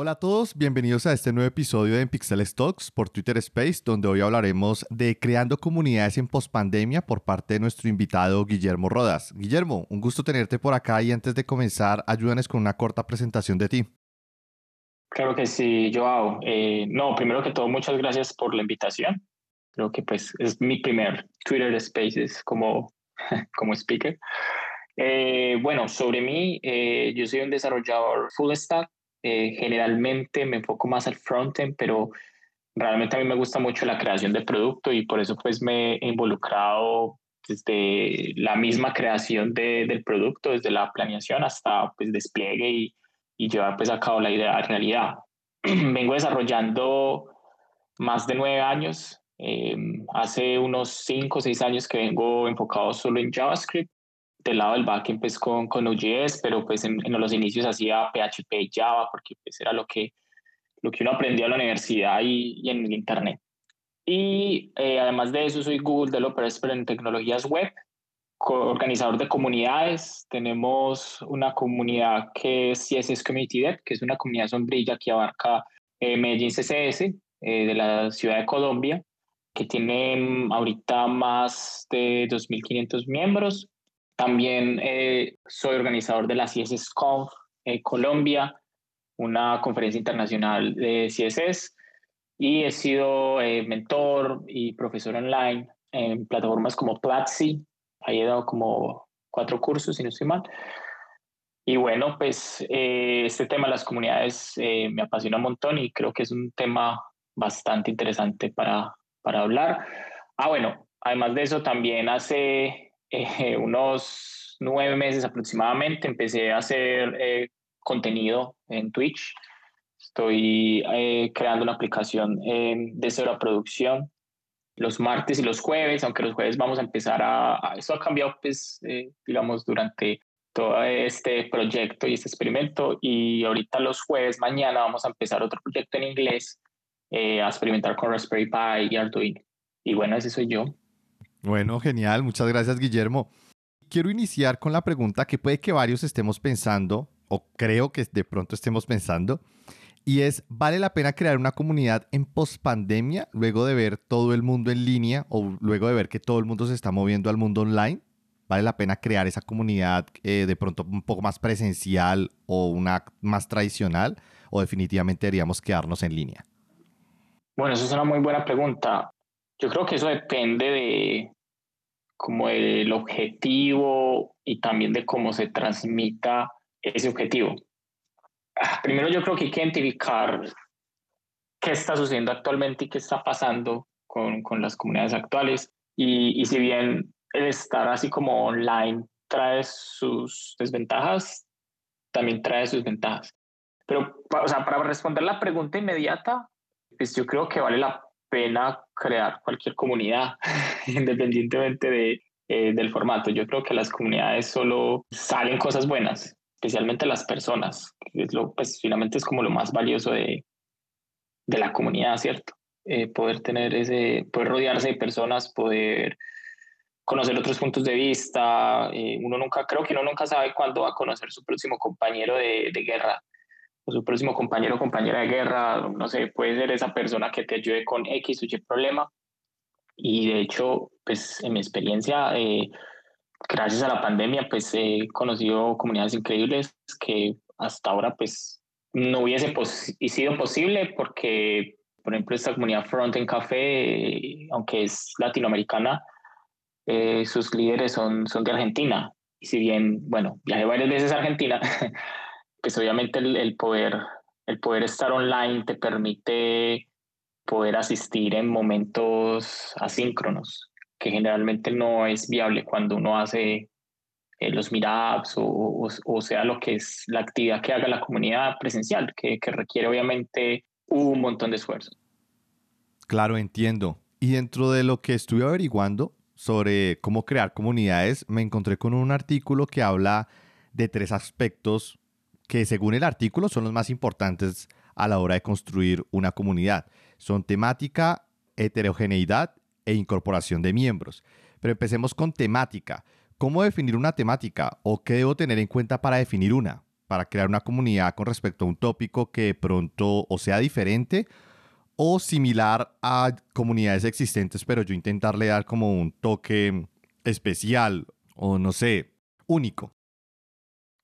Hola a todos, bienvenidos a este nuevo episodio de Pixel Stocks por Twitter Space, donde hoy hablaremos de creando comunidades en pospandemia por parte de nuestro invitado Guillermo Rodas. Guillermo, un gusto tenerte por acá y antes de comenzar, ayúdanos con una corta presentación de ti. Claro que sí, Joao. Eh, no, primero que todo, muchas gracias por la invitación. Creo que pues es mi primer Twitter Spaces como, como speaker. Eh, bueno, sobre mí, eh, yo soy un desarrollador full stack eh, generalmente me enfoco más al frontend, pero realmente a mí me gusta mucho la creación de producto y por eso pues me he involucrado desde la misma creación de, del producto, desde la planeación hasta pues despliegue y, y llevar pues a cabo la idea a realidad. Vengo desarrollando más de nueve años. Em, hace unos cinco o seis años que vengo enfocado solo en JavaScript del lado del backend pues con, con OJS, pero pues en, los inicios hacía PHP Java porque pues era lo que, lo que uno aprendió en la universidad y, y en el internet. Y eh, además de eso soy Google Developer Expert en tecnologías web, organizador de comunidades. Tenemos una comunidad que es CSS Community Dev, que es una comunidad sombrilla que abarca eh, Medellín CSS eh, de la ciudad de Colombia, que tiene mm, ahorita más de 2.500 miembros también eh, soy organizador de la CSS Conf eh, Colombia, una conferencia internacional de CSS, y he sido eh, mentor y profesor online en plataformas como Platzi. Ahí he dado como cuatro cursos, si no estoy mal. Y bueno, pues este tema de las comunidades me apasiona un montón y creo que es un tema bastante interesante para, para hablar. Ah, bueno, además de eso, también hace eh, unos nueve meses aproximadamente empecé a hacer eh, contenido en Twitch. Estoy eh, creando una aplicación de cero producción los martes y los jueves, aunque los jueves vamos a empezar a... Esto ha cambiado, pues, digamos, durante todo este proyecto y este experimento. Y ahorita los jueves, mañana, vamos a empezar otro proyecto en inglés a experimentar con Raspberry Pi y Arduino. Y bueno, ese soy yo. Bueno, genial, muchas gracias Guillermo. Quiero iniciar con la pregunta que puede que varios estemos pensando, o creo que de pronto estemos pensando, y es, ¿vale la pena crear una comunidad en pospandemia luego de ver todo el mundo en línea o luego de ver que todo el mundo se está moviendo al mundo online? ¿Vale la pena crear esa comunidad eh, de pronto un poco más presencial o una más tradicional? ¿O definitivamente deberíamos quedarnos en línea? Bueno, esa es una muy buena pregunta. Yo creo que eso depende de como el objetivo y también de cómo se transmita ese objetivo. Ah, primero yo creo que hay que identificar qué está sucediendo actualmente y qué está pasando con, con las comunidades actuales. Y, y si bien el estar así como online trae sus desventajas, también trae sus ventajas. Pero, o sea, para responder la pregunta inmediata, pues yo creo que vale la pena crear cualquier comunidad, independientemente de, eh, del formato. Yo creo que las comunidades solo salen cosas buenas, especialmente las personas, es lo, pues finalmente es como lo más valioso de, de la comunidad, ¿cierto? Eh, poder tener ese, poder rodearse de personas, poder conocer otros puntos de vista. Eh, uno nunca, creo que uno nunca sabe cuándo va a conocer su próximo compañero de, de guerra su próximo compañero o compañera de guerra, no sé, puede ser esa persona que te ayude con X o Y problema. Y de hecho, pues en mi experiencia, eh, gracias a la pandemia, pues he conocido comunidades increíbles que hasta ahora pues no hubiese sido posible porque, por ejemplo, esta comunidad Front en Café, aunque es latinoamericana, eh, sus líderes son, son de Argentina. Y si bien, bueno, viajé varias veces a Argentina, pues obviamente el, poder, el poder estar online te permite poder asistir en momentos asíncronos, que generalmente no es viable cuando uno hace eh, los meetups o, o, sea lo que es la actividad que haga la comunidad presencial, que, que requiere obviamente un montón de esfuerzo. Claro, entiendo. Y dentro de lo que estuve averiguando sobre cómo crear comunidades, me encontré con un artículo que habla de tres aspectos que según el artículo son los más importantes a la hora de construir una comunidad. Son temática, heterogeneidad e incorporación de miembros. Pero empecemos con temática. ¿Cómo definir una temática o qué debo tener en cuenta para definir una? para crear una comunidad con respecto a un tópico que de pronto o sea diferente o similar a comunidades existentes, pero yo intentarle dar como un toque especial o no sé, único.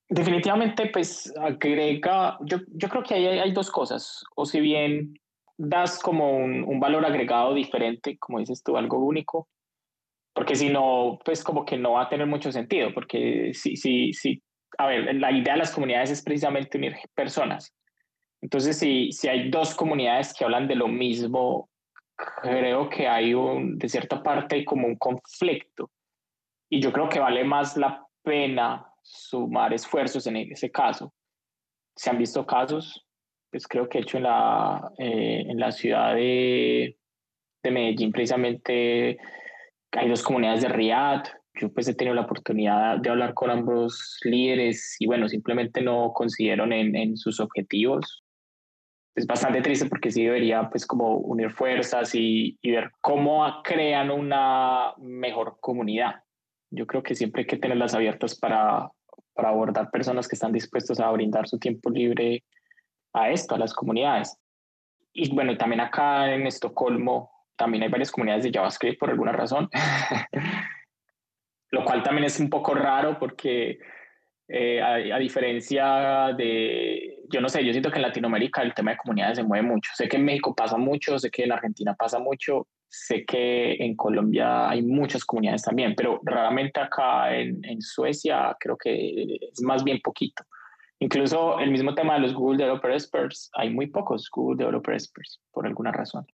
Definitivamente, pues agrega, yo, yo creo que ahí hay, dos cosas, o si bien das como un, un, valor agregado diferente, como dices tú, algo único, porque si no, pues como que no va a tener mucho sentido, porque si, si, si, a ver, la idea de las comunidades es precisamente unir personas. Entonces, si, si hay dos comunidades que hablan de lo mismo, creo que hay un, de cierta parte como un conflicto. Y yo creo que vale más la pena sumar esfuerzos en ese caso. Se han visto casos, pues creo que he hecho en la, eh, en la ciudad de, de Medellín precisamente hay dos comunidades de Riyadh. Yo pues he tenido la oportunidad de hablar con ambos líderes y bueno, simplemente no consiguieron en, en sus objetivos. Es bastante triste porque sí debería pues como unir fuerzas y, y ver cómo crean una mejor comunidad yo creo que siempre hay que tenerlas abiertas para, para abordar personas que están dispuestos a brindar su tiempo libre a esto, a las comunidades. Y bueno, también acá en Estocolmo también hay varias comunidades de JavaScript por alguna razón, lo cual también es un poco raro porque eh, a, diferencia de, yo no sé, yo siento que en Latinoamérica el tema de comunidades se mueve mucho. Sé que en México pasa mucho, sé que en Argentina pasa mucho, sé que en Colombia hay muchas comunidades también, pero raramente acá en, en Suecia creo que es más bien poquito. Incluso el mismo tema de los Google Developer Experts, hay muy pocos Google Developer Experts por alguna razón.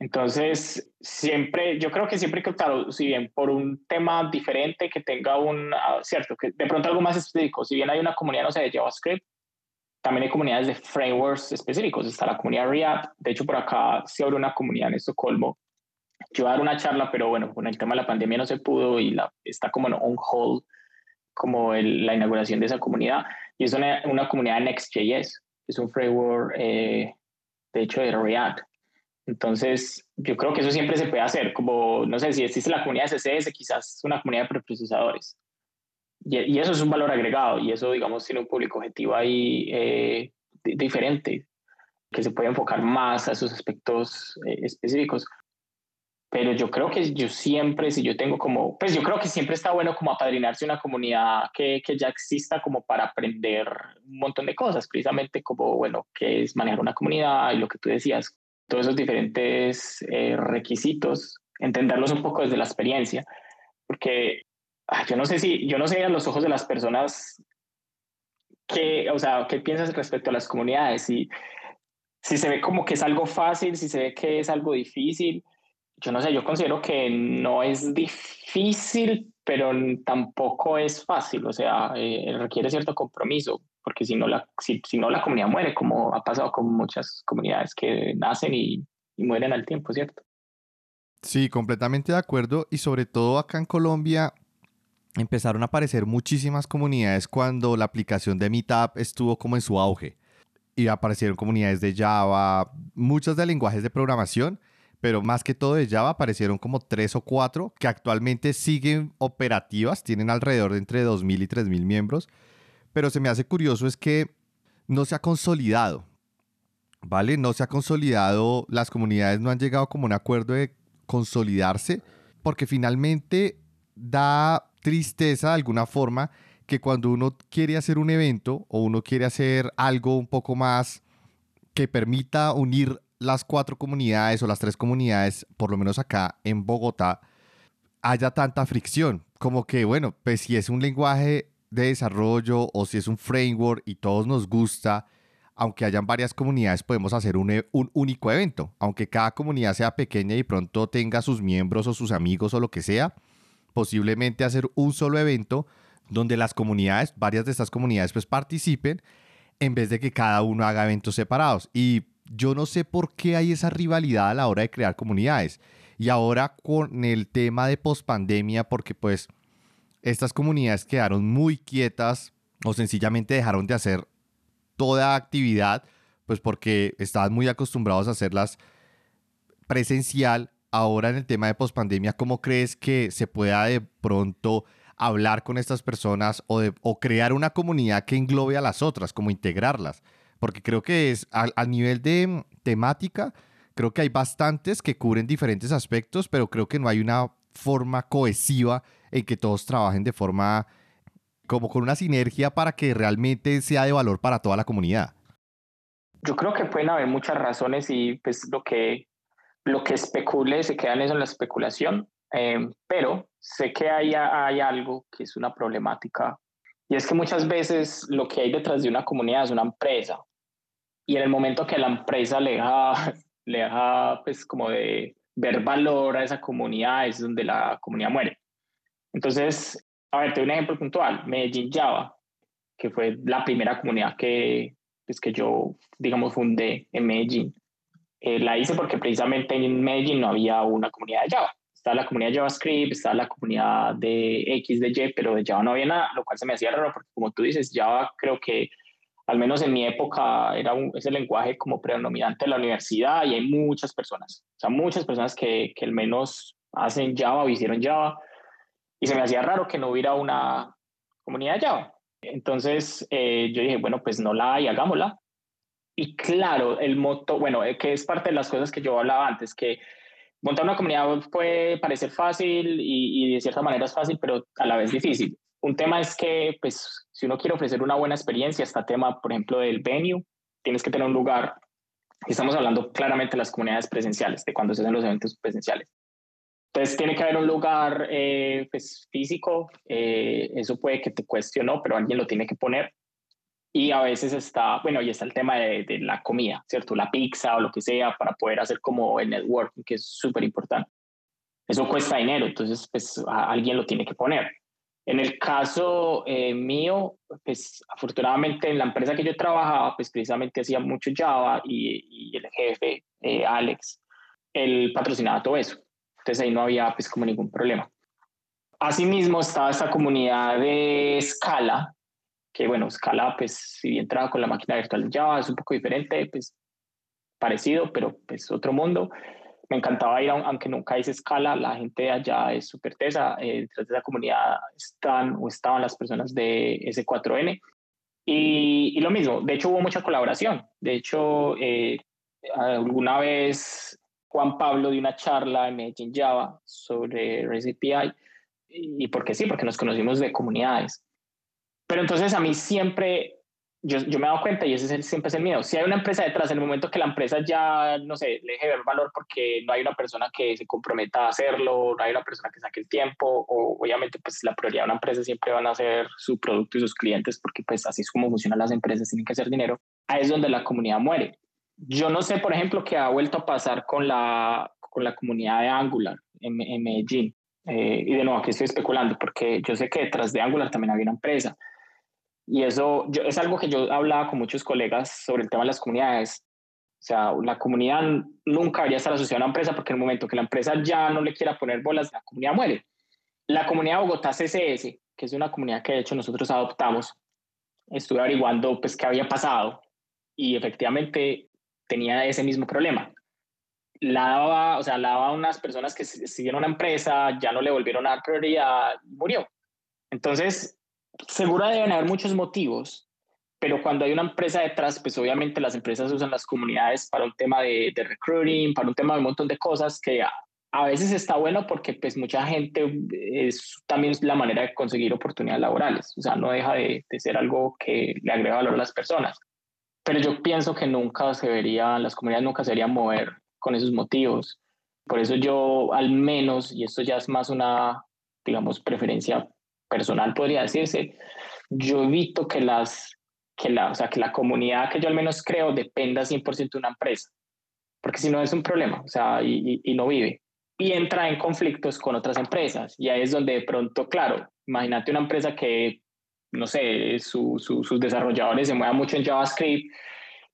Entonces, siempre, yo creo que siempre que, claro, si bien por un tema diferente que tenga un, ah, cierto, que de pronto algo más específico, si bien hay una comunidad, no sé, de JavaScript, también hay comunidades de frameworks específicos, está la comunidad React, de hecho por acá se abre una comunidad en Estocolmo, yo a dar una charla, pero bueno, con el tema de la pandemia no se pudo y la, está como en on hold, como la inauguración de esa comunidad, y es una, una comunidad de Next.js, es un framework, eh, de hecho, de React, entonces, yo creo que eso siempre se puede hacer, como, no sé, si existe la comunidad de CSS, quizás una comunidad de preprocesadores. Y, y, eso es un valor agregado, y eso, digamos, tiene un público objetivo ahí eh, diferente, que se puede enfocar más a esos aspectos eh, específicos. Pero yo creo que yo siempre, si yo tengo como, pues yo creo que siempre está bueno como apadrinarse una comunidad que, que ya exista como para aprender un montón de cosas, precisamente como, bueno, qué es manejar una comunidad y lo que tú decías, todos esos diferentes eh, requisitos, entenderlos un poco desde la experiencia, porque ah, yo no sé si, yo no sé a los ojos de las personas qué, o sea, qué piensas respecto a las comunidades, si, si se ve como que es algo fácil, si se ve que es algo difícil, yo no sé, yo considero que no es difícil, pero tampoco es fácil, o sea, eh, requiere cierto compromiso porque si no, la, si, si, no la comunidad muere, como ha pasado con muchas comunidades que nacen y, y mueren al tiempo, ¿cierto? Sí, completamente de acuerdo y sobre todo acá en Colombia empezaron a aparecer muchísimas comunidades cuando la aplicación de Meetup estuvo como en su auge y aparecieron comunidades de Java, muchas de lenguajes de programación, pero más que todo de Java aparecieron como tres o cuatro que actualmente siguen operativas, tienen alrededor de entre 2.000 y 3.000 miembros pero se me hace curioso es que no se ha consolidado, ¿vale? No se ha consolidado, las comunidades no han llegado como un acuerdo de consolidarse, porque finalmente da tristeza de alguna forma que cuando uno quiere hacer un evento o uno quiere hacer algo un poco más que permita unir las cuatro comunidades o las tres comunidades, por lo menos acá en Bogotá, haya tanta fricción. Como que, bueno, pues si es un lenguaje de desarrollo o si es un framework y todos nos gusta, aunque hayan varias comunidades, podemos hacer un, e, un, único evento. Aunque cada comunidad sea pequeña y pronto tenga sus miembros o sus amigos o lo que sea, posiblemente hacer un solo evento donde las comunidades, varias de estas comunidades, pues participen en vez de que cada uno haga eventos separados. Y yo no sé por qué hay esa rivalidad a la hora de crear comunidades. Y ahora con el tema de pospandemia, porque pues estas comunidades quedaron muy quietas o sencillamente dejaron de hacer toda actividad, pues porque estaban muy acostumbrados a hacerlas presencial. Ahora en el tema de pospandemia, ¿cómo crees que se pueda de pronto hablar con estas personas o, o crear una comunidad que englobe a las otras, como integrarlas. Porque creo que es a, nivel de mm, temática, creo que hay bastantes que cubren diferentes aspectos, pero creo que no hay una forma cohesiva en que todos trabajen de forma como con una sinergia para que realmente sea de valor para toda la comunidad. Yo creo que pueden haber muchas razones y pues lo que, lo que especule se queda en eso en la especulación, eh, pero sé que hay, hay algo que es una problemática y es que muchas veces lo que hay detrás de una comunidad es una empresa y en el momento que la empresa le deja, le deja pues como de ver valor a esa comunidad es donde la comunidad muere. Entonces, a ver, te doy un ejemplo puntual, Medellín Java, que fue la primera comunidad que, pues, que yo, digamos, fundé en Medellín. Eh, la hice porque precisamente en Medellín no había una comunidad de Java. Estaba la comunidad de JavaScript, estaba la comunidad de X, de Y, pero de Java no había nada, lo cual se me hacía raro porque como tú dices, Java creo que al menos en mi época era un, es el lenguaje como predominante de la universidad y hay muchas personas, o sea, muchas personas que, que al menos hacen Java o hicieron Java y se me hacía raro que no hubiera una comunidad de Java. Entonces eh, yo dije, bueno, pues no la hay, hagámosla. Y claro, el moto, bueno, eh, que es parte de las cosas que yo hablaba antes, que montar una comunidad puede parecer fácil y, y de cierta manera es fácil, pero a la vez difícil. Un tema es que, pues, si uno quiere ofrecer una buena experiencia, este tema, por ejemplo, del venue, tienes que tener un lugar. Estamos hablando claramente de las comunidades presenciales, de cuando se hacen los eventos presenciales. Entonces tiene que haber un lugar eh, pues, físico, eh, eso puede que te cueste o no, pero alguien lo tiene que poner. Y a veces está, bueno, y está el tema de, de la comida, ¿cierto? La pizza o lo que sea para poder hacer como el networking, que es súper importante. Eso cuesta dinero, entonces pues alguien lo tiene que poner. En el caso eh, mío, pues afortunadamente en la empresa que yo trabajaba, pues precisamente hacía mucho Java y, y el jefe, Alex, él patrocinaba todo eso. Entonces ahí no había pues como ningún problema. Asimismo estaba esta comunidad de Scala, que bueno, Scala pues si bien trabaja con la máquina virtual Java es un poco diferente, pues parecido, pero pues otro mundo. Me encantaba ir, aunque nunca hice Scala, la gente de allá es súper tesa, eh, detrás de esa comunidad están o estaban las personas de S4N. Y, y, lo mismo, de hecho hubo mucha colaboración. De hecho, eh, alguna vez Juan Pablo de una charla en Medellín Java sobre REST y porque sí, porque nos conocimos de comunidades. Pero entonces a mí siempre, yo, yo me he dado cuenta y ese es siempre es el miedo, si hay una empresa detrás, en el momento que la empresa ya, no sé, le deje ver valor porque no hay una persona que se comprometa a hacerlo, no hay una persona que saque el tiempo, o obviamente pues la prioridad de una empresa siempre van a ser su producto y sus clientes porque pues así es como funcionan las empresas, tienen que hacer dinero, ahí es donde la comunidad muere. Yo no sé, por ejemplo, qué ha vuelto a pasar con la, con la comunidad de Angular en, Medellín. Eh, y de nuevo, aquí estoy especulando, porque yo sé que detrás de Angular también había una empresa. Y eso es algo que yo hablaba con muchos colegas sobre el tema de las comunidades. O sea, la comunidad nunca debería estar asociada a una empresa porque en el momento que la empresa ya no le quiera poner bolas, la comunidad muere. La comunidad de Bogotá CSS, que es una comunidad que de hecho nosotros adoptamos, estuve averiguando pues qué había pasado y efectivamente tenía ese mismo problema. La daba, o sea, la a unas personas que siguieron una empresa, ya no le volvieron a dar prioridad, murió. Entonces, seguro deben haber muchos motivos, pero cuando hay una empresa detrás, pues obviamente las empresas usan las comunidades para un tema de, de recruiting, para un tema de un montón de cosas que a, a, veces está bueno porque pues mucha gente es también la manera de conseguir oportunidades laborales, o sea, no deja de, ser algo que le agrega valor a las personas pero yo pienso que nunca se vería, las comunidades nunca se deberían mover con esos motivos. Por eso yo al menos, y esto ya es más una, digamos, preferencia personal, podría decirse, yo evito que las, que la, o sea, que la comunidad que yo al menos creo dependa 100% de una empresa, porque si no es un problema, o sea, y, y, no vive. Y entra en conflictos con otras empresas, y ahí es donde de pronto, claro, imagínate una empresa que no sé, sus desarrolladores se muevan mucho en JavaScript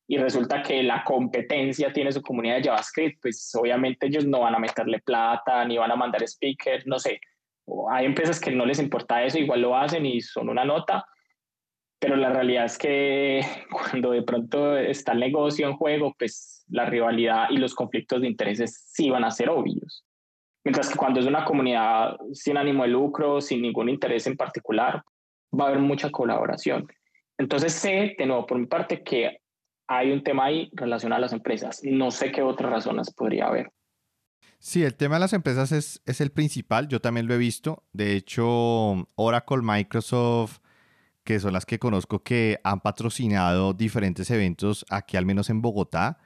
y resulta que la competencia tiene su comunidad de JavaScript, pues obviamente ellos no van a meterle plata ni van a mandar speakers, no sé. Hay empresas que no les importa eso, igual lo hacen y son una nota, pero la realidad es que cuando de pronto está el negocio en juego, pues la rivalidad y los conflictos de intereses sí van a ser obvios. Mientras que cuando es una comunidad sin ánimo de lucro, sin ningún interés en particular, va a haber mucha colaboración. Entonces sé, de nuevo, por mi parte, que hay un tema ahí relacionado a las empresas. No sé qué otras razones podría haber. Sí, el tema de las empresas es, es el principal. Yo también lo he visto. De hecho, Oracle, Microsoft, que son las que conozco que han patrocinado diferentes eventos aquí, al menos en Bogotá,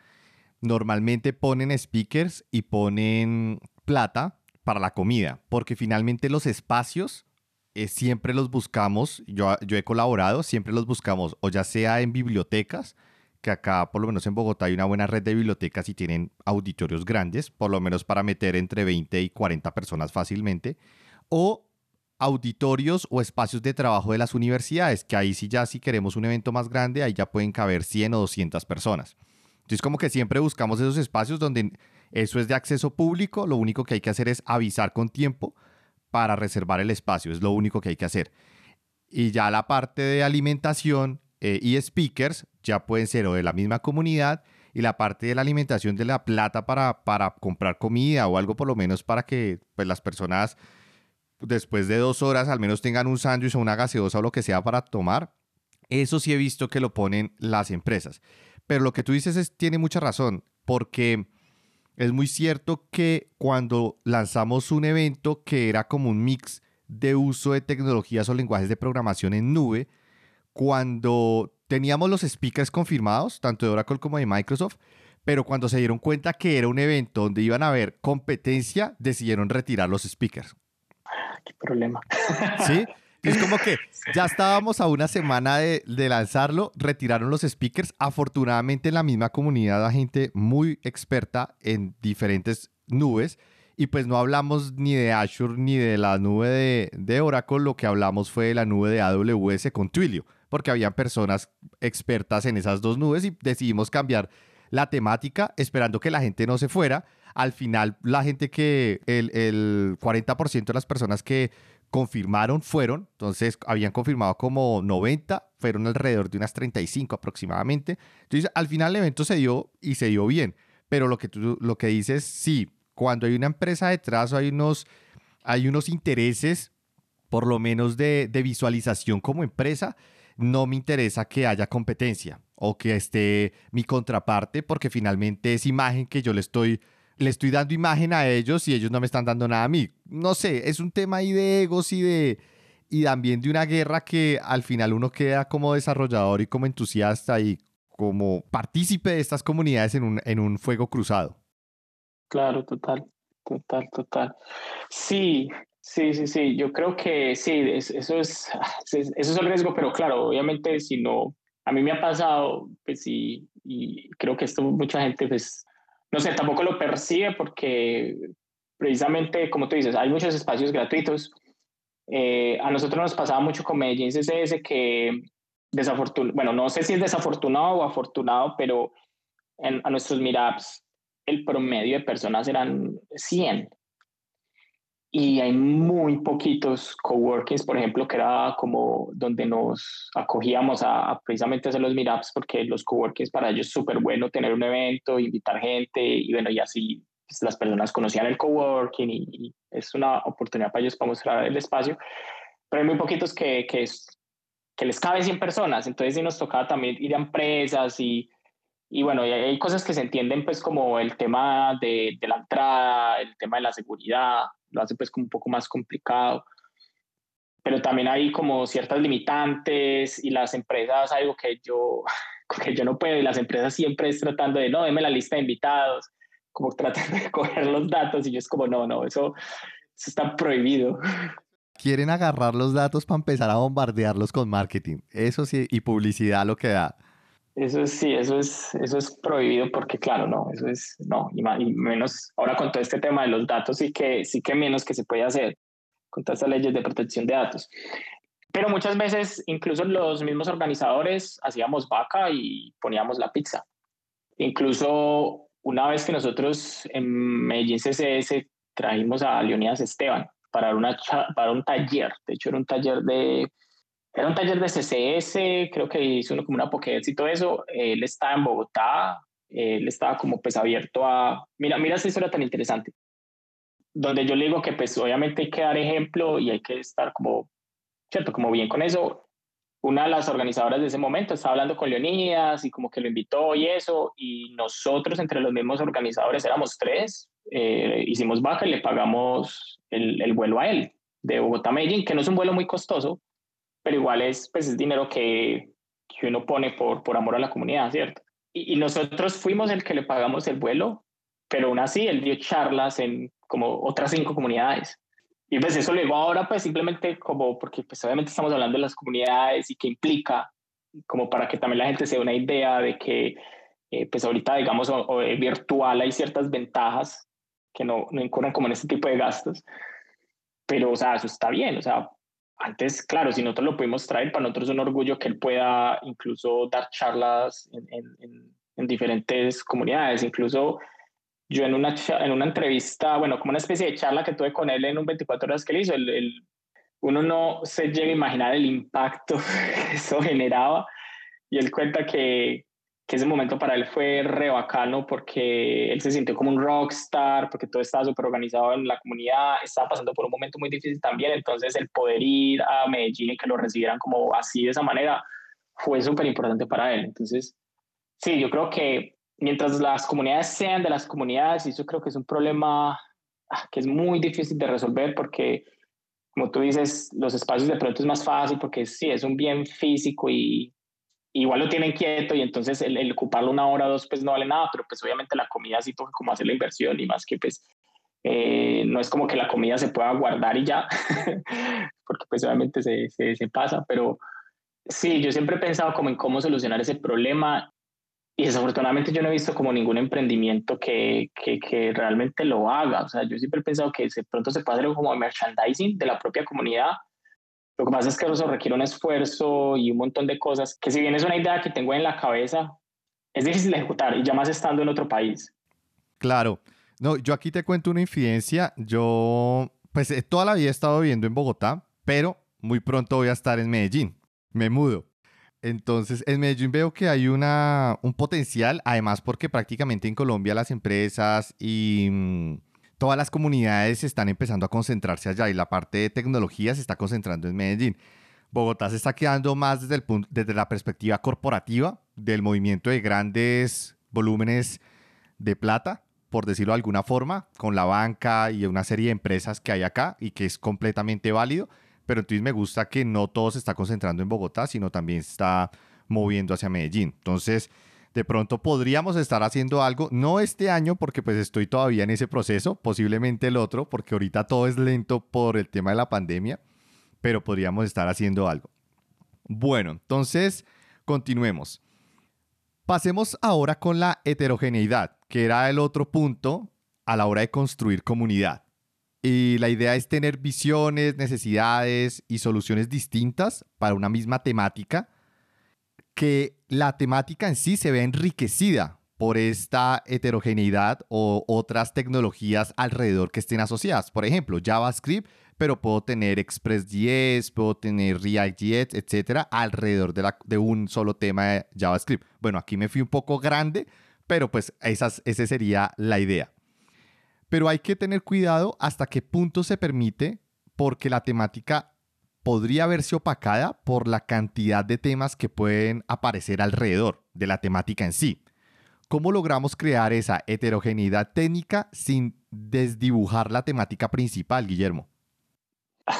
normalmente ponen speakers y ponen plata para la comida, porque finalmente los espacios eh, siempre los buscamos, yo, yo he colaborado, siempre los buscamos, o ya sea en bibliotecas, que acá por lo menos en Bogotá hay una buena red de bibliotecas y tienen auditorios grandes, por lo menos para meter entre 20 y 40 personas fácilmente, o auditorios o espacios de trabajo de las universidades, que ahí sí ya si queremos un evento más grande, ahí ya pueden caber 100 o 200 personas. Entonces como que siempre buscamos esos espacios donde eso es de acceso público, lo único que hay que hacer es avisar con tiempo para reservar el espacio, es lo único que hay que hacer. Y ya la parte de alimentación eh, y speakers ya pueden ser o de la misma comunidad y la parte de la alimentación de la plata para, para comprar comida o algo por lo menos para que pues, las personas después de dos horas al menos tengan un sándwich o una gaseosa o lo que sea para tomar. Eso sí he visto que lo ponen las empresas. Pero lo que tú dices es, tiene mucha razón, porque es muy cierto que cuando lanzamos un evento que era como un mix de uso de tecnologías o lenguajes de programación en nube, cuando teníamos los speakers confirmados, tanto de Oracle como de Microsoft, pero cuando se dieron cuenta que era un evento donde iban a haber competencia, decidieron retirar los speakers. Qué problema. Sí, es como que ya estábamos a una semana de, de, lanzarlo, retiraron los speakers. Afortunadamente en la misma comunidad hay gente muy experta en diferentes nubes y pues no hablamos ni de Azure ni de la nube de, de Oracle, lo que hablamos fue de la nube de AWS con Twilio, porque habían personas expertas en esas dos nubes y decidimos cambiar la temática esperando que la gente no se fuera. Al final, la gente que, el, el 40% de las personas que confirmaron fueron, entonces habían confirmado como 90, fueron alrededor de unas 35 aproximadamente. Entonces, al final el evento se dio y se dio bien, pero lo que tú lo que dices, sí, cuando hay una empresa detrás hay unos, hay unos intereses, por lo menos de, de visualización como empresa, no me interesa que haya competencia o que esté mi contraparte, porque finalmente es imagen que yo le estoy le estoy dando imagen a ellos y ellos no me están dando nada a mí. No sé, es un tema ahí de egos y de y también de una guerra que al final uno queda como desarrollador y como entusiasta y como partícipe de estas comunidades en un, en un fuego cruzado. Claro, total, total, total. Sí, sí, sí, sí, yo creo que sí, eso es, eso es el riesgo, pero claro, obviamente si no, a mí me ha pasado, pues sí, y creo que esto mucha gente pues no sé, tampoco lo percibe porque precisamente, como tú dices, hay muchos espacios gratuitos. Eh, a nosotros nos pasaba mucho con Medellín que desafortunado, bueno, no sé si es desafortunado o afortunado, pero en, a nuestros meetups el promedio de personas eran 100 y hay muy poquitos coworkings, por ejemplo, que era como donde nos acogíamos a, precisamente hacer los meetups, porque los coworkings para ellos es súper bueno tener un evento, invitar gente y bueno, y así pues, las personas conocían el coworking y, y, es una oportunidad para ellos para mostrar el espacio, pero hay muy poquitos que, que, que les cabe 100 personas, entonces sí nos tocaba también ir a empresas y, y bueno, hay cosas que se entienden pues como el tema de, de la entrada, el tema de la seguridad, lo hace pues como un poco más complicado. Pero también hay como ciertas limitantes y las empresas, algo que yo, que yo no puedo, y las empresas siempre es tratando de, no, deme la lista de invitados, como tratando de coger los datos y yo es como, no, no, eso, eso está prohibido. Quieren agarrar los datos para empezar a bombardearlos con marketing, eso sí, y publicidad lo que da. Eso sí, eso es, eso es prohibido porque claro, no, eso es, no, y, menos ahora con todo este tema de los datos sí que, sí que menos que se puede hacer con todas estas leyes de protección de datos. Pero muchas veces incluso los mismos organizadores hacíamos vaca y poníamos la pizza. Incluso una vez que nosotros en Medellín CCS trajimos a Leonidas Esteban para, una, para un taller, de hecho era un taller de era un taller de CCS, creo que hizo uno como una Pokédex y todo eso. Él estaba en Bogotá, él estaba como pues abierto a... Mira, mira esta historia tan interesante. donde yo le digo que pues obviamente hay que dar ejemplo y hay que estar como, ¿cierto? Como bien con eso. Una de las organizadoras de ese momento estaba hablando con Leonidas y como que lo invitó y eso, y nosotros entre los mismos organizadores éramos tres, eh, hicimos vaca y le pagamos el, el, vuelo a él de Bogotá a Medellín, que no es un vuelo muy costoso, pero igual es, pues, es dinero que, que uno pone por, por amor a la comunidad, ¿cierto? Y, y nosotros fuimos el que le pagamos el vuelo, pero aún así él dio charlas en como otras cinco comunidades. Y pues eso luego ahora pues simplemente como porque pues obviamente estamos hablando de las comunidades y qué implica, como para que también la gente se dé una idea de que eh, pues ahorita digamos o, eh, virtual hay ciertas ventajas que no, no incurren como en este tipo de gastos. Pero o sea, eso está bien, o sea, antes, claro, si nosotros lo pudimos traer, para nosotros es un orgullo que él pueda incluso dar charlas en, en, en diferentes comunidades, incluso yo en una, en una entrevista, bueno, como una especie de charla que tuve con él en un 24 horas que él hizo, el, uno no se llega a imaginar el impacto que eso generaba. Y él cuenta que, que ese momento para él fue re bacano porque él se sintió como un rockstar, porque todo estaba súper organizado en la comunidad, estaba pasando por un momento muy difícil también, entonces el poder ir a Medellín y que lo recibieran como así de esa manera fue súper importante para él. Entonces, sí, yo creo que mientras las comunidades sean de las comunidades, y eso creo que es un problema ah, que es muy difícil de resolver porque, como tú dices, los espacios de pronto es más fácil porque sí, es un bien físico y igual lo tienen quieto y entonces el, ocuparlo una hora o dos pues no vale nada, pero pues obviamente la comida sí toca como hacer la inversión y más que pues eh, no es como que la comida se pueda guardar y ya, porque pues obviamente se, se, se pasa, pero sí, yo siempre he pensado como en cómo solucionar ese problema y desafortunadamente yo no he visto como ningún emprendimiento que, que, que, realmente lo haga. O sea, yo siempre he pensado que de pronto se puede hacer como merchandising de la propia comunidad. Lo que pasa es que eso requiere un esfuerzo y un montón de cosas que si bien es una idea que tengo en la cabeza, es difícil de ejecutar y ya más estando en otro país. Claro. No, yo aquí te cuento una infidencia. Yo, pues eh, toda la vida he estado viviendo en Bogotá, pero muy pronto voy a estar en Medellín. Me mudo. Entonces, en Medellín veo que hay una, un potencial, además porque prácticamente en Colombia las empresas y mm, todas las comunidades están empezando a concentrarse allá y la parte de tecnología se está concentrando en Medellín. Bogotá se está quedando más desde, el punto, desde la perspectiva corporativa del movimiento de grandes volúmenes de plata, por decirlo de alguna forma, con la banca y una serie de empresas que hay acá y que es completamente válido pero entonces me gusta que no todo se está concentrando en Bogotá, sino también se está moviendo hacia Medellín. Entonces, de pronto podríamos estar haciendo algo, no este año porque pues estoy todavía en ese proceso, posiblemente el otro, porque ahorita todo es lento por el tema de la pandemia, pero podríamos estar haciendo algo. Bueno, entonces continuemos. Pasemos ahora con la heterogeneidad, que era el otro punto a la hora de construir comunidad. Y la idea es tener visiones, necesidades y soluciones distintas para una misma temática, que la temática en sí se ve enriquecida por esta heterogeneidad o otras tecnologías alrededor que estén asociadas. Por ejemplo, JavaScript, pero puedo tener ExpressJS, puedo tener React.js, etcétera, alrededor de, un solo tema de JavaScript. Bueno, aquí me fui un poco grande, pero pues esas, esa sería la idea. Pero hay que tener cuidado hasta qué punto se permite, porque la temática podría verse opacada por la cantidad de temas que pueden aparecer alrededor de la temática en sí. ¿Cómo logramos crear esa heterogeneidad técnica sin desdibujar la temática principal, Guillermo?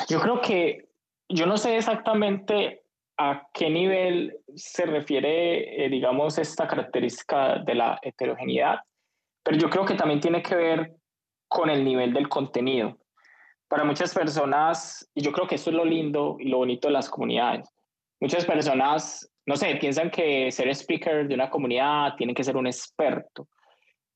Yo creo que yo no sé exactamente a qué nivel se refiere, eh, digamos, esta característica de la heterogeneidad, pero yo creo que también tiene que ver con el nivel del contenido. Para muchas personas, y yo creo que eso es lo lindo y lo bonito de las comunidades, muchas personas, no sé, piensan que ser speaker de una comunidad tiene que ser un experto.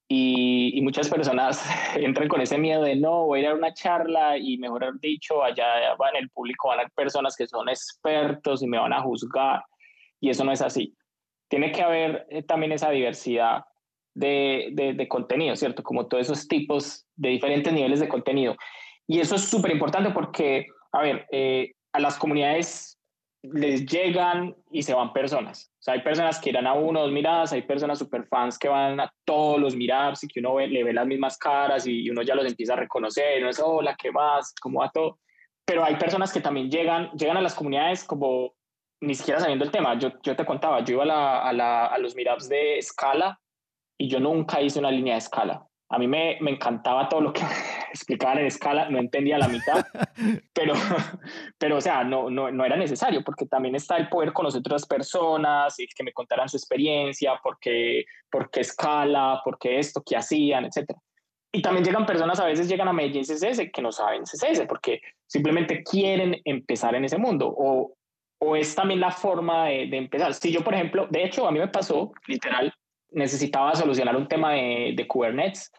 Y, muchas personas entran con ese miedo de no, voy a ir a una charla y mejor dicho, allá va en el público van a personas que son expertos y me van a juzgar. Y eso no es así. Tiene que haber eh, también esa diversidad de, de, contenido, ¿cierto? Como todos esos tipos de diferentes niveles de contenido. Y eso es súper importante porque, a ver, eh, a las comunidades les llegan y se van personas. O sea, hay personas que irán a uno dos miradas, hay personas super fans que van a todos los miradas y que uno le ve las mismas caras y uno ya los empieza a reconocer, no es, hola, ¿qué más? ¿Cómo va todo? Pero hay personas que también llegan, llegan a las comunidades como ni siquiera sabiendo el tema. Yo, yo te contaba, yo iba a, la, a, la, a los meetups de escala y yo nunca hice una línea de escala. A mí me, me encantaba todo lo que explicaban en escala, no entendía la mitad, pero, pero o sea, no, no, no, era necesario, porque también está el poder conocer otras personas y que me contaran su experiencia, por qué, por qué escala, por qué esto, qué hacían, etc. Y también llegan personas, a veces llegan a Medellín CSS que no saben CSS, porque simplemente quieren empezar en ese mundo, o, o es también la forma de, de empezar. Si yo, por ejemplo, de hecho, a mí me pasó, literal, necesitaba solucionar un tema de, de Kubernetes,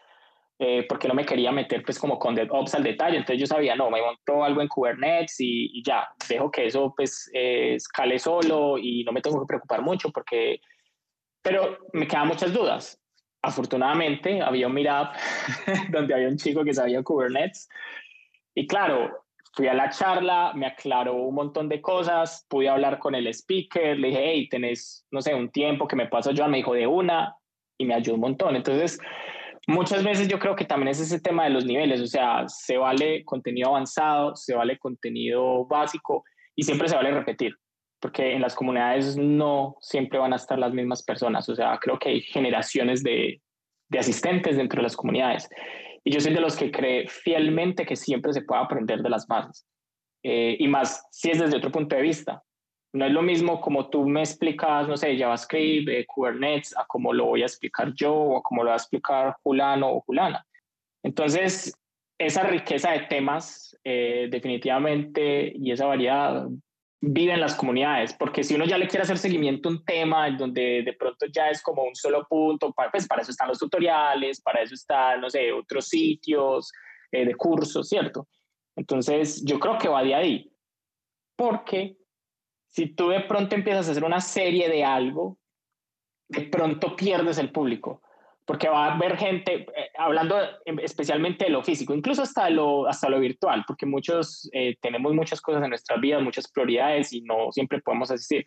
eh, porque no me quería meter pues como con DevOps al detalle, entonces yo sabía, no, me monto algo en Kubernetes y, ya, dejo que eso pues eh, escale solo y no me tengo que preocupar mucho porque, pero me quedan muchas dudas. Afortunadamente había un meetup donde había un chico que sabía Kubernetes y claro, fui a la charla, me aclaró un montón de cosas, pude hablar con el speaker, le dije, hey, tenés, no sé, un tiempo que me paso yo, me dijo de una y me ayudó un montón. Entonces, Muchas veces yo creo que también es ese tema de los niveles, o sea, se vale contenido avanzado, se vale contenido básico y siempre se vale repetir, porque en las comunidades no siempre van a estar las mismas personas, o sea, creo que hay generaciones de, de asistentes dentro de las comunidades. Y yo soy de los que cree fielmente que siempre se puede aprender de las bases. Eh, y más si es desde otro punto de vista. No es lo mismo como tú me explicas, no sé, JavaScript, eh, Kubernetes, a cómo lo voy a explicar yo o a cómo lo va a explicar Julano o Julana. Entonces, esa riqueza de temas eh, definitivamente y esa variedad vive en las comunidades, porque si uno ya le quiere hacer seguimiento a un tema en donde de pronto ya es como un solo punto, pues para eso están los tutoriales, para eso están, no sé, otros sitios eh, de cursos, ¿cierto? Entonces, yo creo que va de ahí, porque si tú de pronto empiezas a hacer una serie de algo, de pronto pierdes el público, porque va a haber gente, eh, hablando especialmente de lo físico, incluso hasta lo, hasta lo virtual, porque muchos eh, tenemos muchas cosas en nuestras vidas, muchas prioridades y no siempre podemos asistir.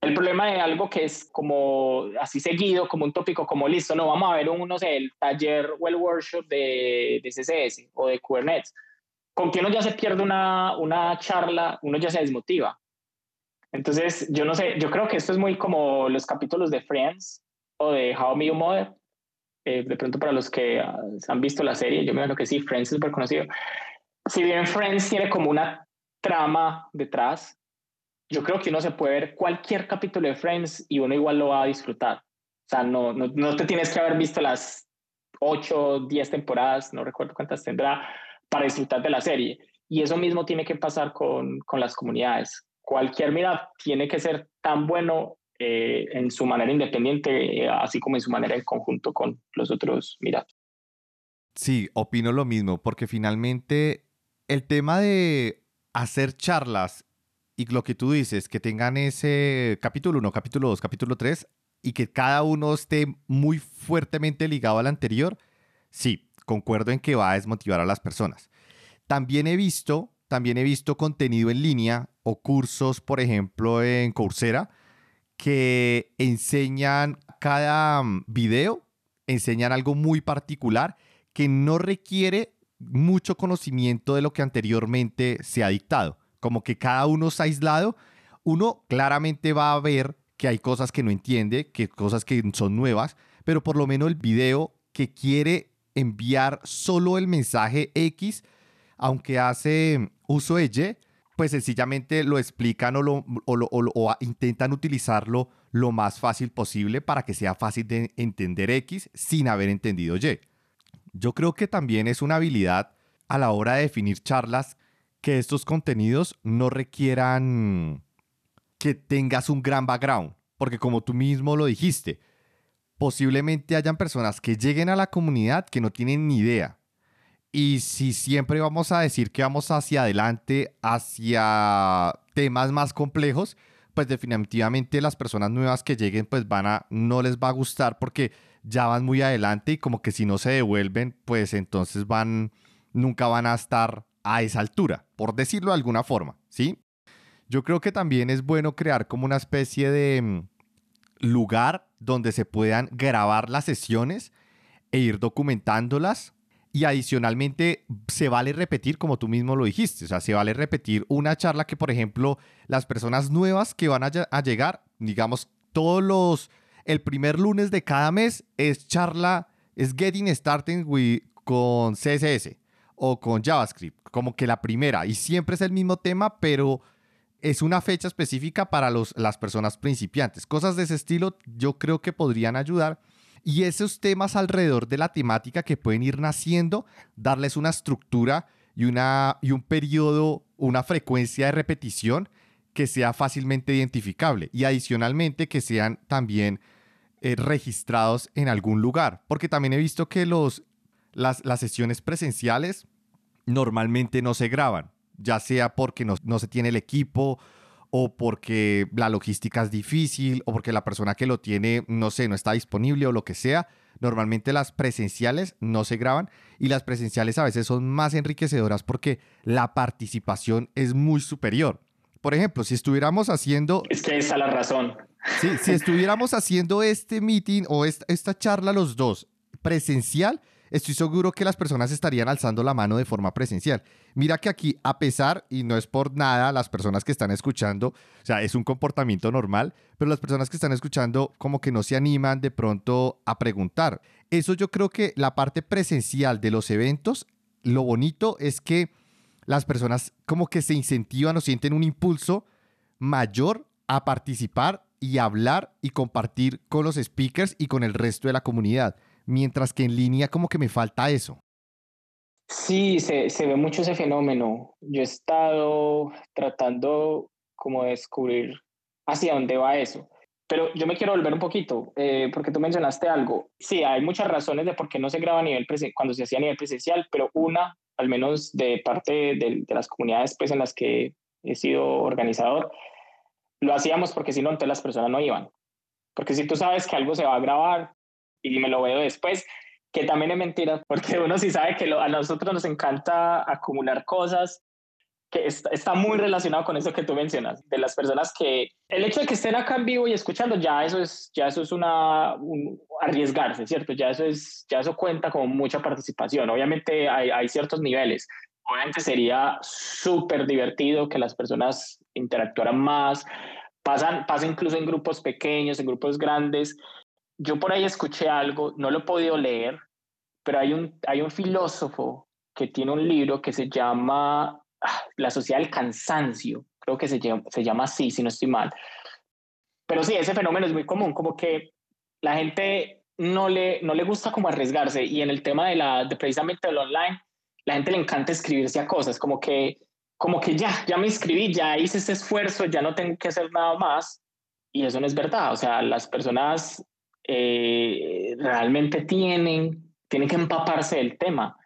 El problema de algo que es como así seguido, como un tópico, como listo, no, vamos a ver un, no sé, el taller o el workshop de, de CSS o de Kubernetes. Con que uno ya se pierde una, una charla, uno ya se desmotiva. Entonces, yo no sé, yo creo que esto es muy como los capítulos de Friends o de How I Met Your Mother. Eh, de pronto para los que ah, han visto la serie, yo me imagino que sí, Friends es súper conocido. Si bien Friends tiene como una trama detrás, yo creo que uno se puede ver cualquier capítulo de Friends y uno igual lo va a disfrutar. O sea, no, no, no te tienes que haber visto las 8, 10 temporadas, no recuerdo cuántas tendrá, para disfrutar de la serie. Y eso mismo tiene que pasar con, con las comunidades cualquier mirada tiene que ser tan bueno eh, en su manera independiente, eh, así como en su manera en conjunto con los otros mirados. Sí, opino lo mismo, porque finalmente el tema de hacer charlas y lo que tú dices, que tengan ese capítulo 1, capítulo 2, capítulo 3, y que cada uno esté muy fuertemente ligado al anterior, sí, concuerdo en que va a desmotivar a las personas. También he visto también he visto contenido en línea o cursos, por ejemplo, en Coursera, que enseñan cada mm, video, enseñan algo muy particular que no requiere mucho conocimiento de lo que anteriormente se ha dictado. Como que cada uno está aislado, uno claramente va a ver que hay cosas que no entiende, que cosas que son nuevas, pero por lo menos el video que quiere enviar solo el mensaje X, aunque hace uso de Y, pues sencillamente lo explican o, lo, intentan utilizarlo lo más fácil posible para que sea fácil de entender X sin haber entendido Y. Yo creo que también es una habilidad a la hora de definir charlas que estos contenidos no requieran que tengas un gran background, porque como tú mismo lo dijiste, posiblemente hayan personas que lleguen a la comunidad que no tienen ni idea y si siempre vamos a decir que vamos hacia adelante, hacia temas más complejos, pues definitivamente las personas nuevas que lleguen, pues van a, no les va a gustar porque ya van muy adelante y como que si no se devuelven, pues entonces van, nunca van a estar a esa altura, por decirlo de alguna forma, ¿sí? Yo creo que también es bueno crear como una especie de mm, lugar donde se puedan grabar las sesiones e ir documentándolas. Y adicionalmente se vale repetir, como tú mismo lo dijiste, o sea, se vale repetir una charla que, por ejemplo, las personas nuevas que van a, llegar, digamos, todos los, el primer lunes de cada mes es charla, es Getting Started with, con CSS o con JavaScript, como que la primera, y siempre es el mismo tema, pero es una fecha específica para los, las personas principiantes. Cosas de ese estilo yo creo que podrían ayudar. Y esos temas alrededor de la temática que pueden ir naciendo, darles una estructura y, una, y un periodo, una frecuencia de repetición que sea fácilmente identificable. Y adicionalmente que sean también eh, registrados en algún lugar. Porque también he visto que los, las, las sesiones presenciales normalmente no se graban ya sea porque no, se tiene el equipo o porque la logística es difícil o porque la persona que lo tiene, no sé, no está disponible o lo que sea. Normalmente las presenciales no se graban y las presenciales a veces son más enriquecedoras porque la participación es muy superior. Por ejemplo, si estuviéramos haciendo... Es que esa es la razón. Sí, si estuviéramos haciendo este meeting o esta, esta charla los dos presencial, estoy seguro que las personas estarían alzando la mano de forma presencial. Mira que aquí, a pesar, y no es por nada, las personas que están escuchando, o sea, es un comportamiento normal, pero las personas que están escuchando como que no se animan de pronto a preguntar. Eso yo creo que la parte presencial de los eventos, lo bonito es que las personas como que se incentivan o sienten un impulso mayor a participar y hablar y compartir con los speakers y con el resto de la comunidad mientras que en línea como que me falta eso. Sí, se, se ve mucho ese fenómeno. Yo he estado tratando como de descubrir hacia dónde va eso. Pero yo me quiero volver un poquito, eh, porque tú mencionaste algo. Sí, hay muchas razones de por qué no se graba a nivel cuando se hacía a nivel presencial, pero una, al menos de parte de, las comunidades pues, en las que he sido organizador, lo hacíamos porque si no, entonces las personas no iban. Porque si tú sabes que algo se va a grabar, y me lo veo después, que también es mentira, porque uno sí sabe que a nosotros nos encanta acumular cosas, que está, muy relacionado con eso que tú mencionas, de las personas que el hecho de que estén acá en vivo y escuchando, ya eso es, ya eso es una, arriesgarse, ¿cierto? Ya eso, es, ya eso cuenta como mucha participación. Obviamente hay, hay ciertos niveles. Obviamente sería súper divertido que las personas interactuaran más, pasan, pasa incluso en grupos pequeños, en grupos grandes, yo por ahí escuché algo, no lo he podido leer, pero hay un, hay un filósofo que tiene un libro que se llama ah, La sociedad del cansancio, creo que se llama, se llama así, si no estoy mal. Pero sí, ese fenómeno es muy común, como que la gente no le, no le gusta como arriesgarse y en el tema de, la, de precisamente del online, la gente le encanta escribirse a cosas, como que, como que ya, ya me inscribí, ya hice este esfuerzo, ya no tengo que hacer nada más. Y eso no es verdad, o sea, las personas eh, realmente tienen, tienen que empaparse del tema.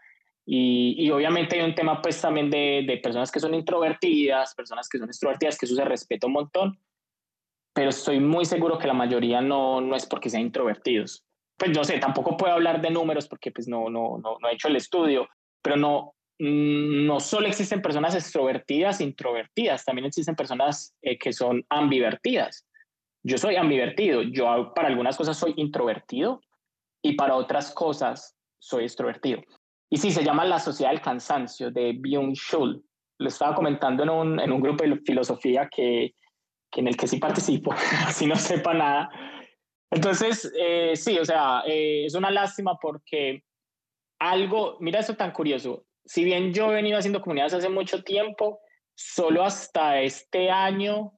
Y, y, obviamente hay un tema pues también de, de, personas que son introvertidas, personas que son extrovertidas, que eso se respeta un montón, pero estoy muy seguro que la mayoría no, no es porque sean introvertidos. Pues no sé, tampoco puedo hablar de números porque pues no, no, no, no he hecho el estudio, pero no, mm, no solo existen personas extrovertidas, introvertidas, también existen personas eh, que son ambivertidas yo soy ambivertido, yo para algunas cosas soy introvertido y para otras cosas soy extrovertido. Y sí, se llama La Sociedad del Cansancio de Byung-Chul. Lo estaba comentando en un, en un grupo de filosofía que, que en el que sí participo, así no sepa nada. Entonces, eh, sí, o sea, eh, es una lástima porque algo, mira eso tan curioso, si bien yo he venido haciendo comunidades hace mucho tiempo, solo hasta este año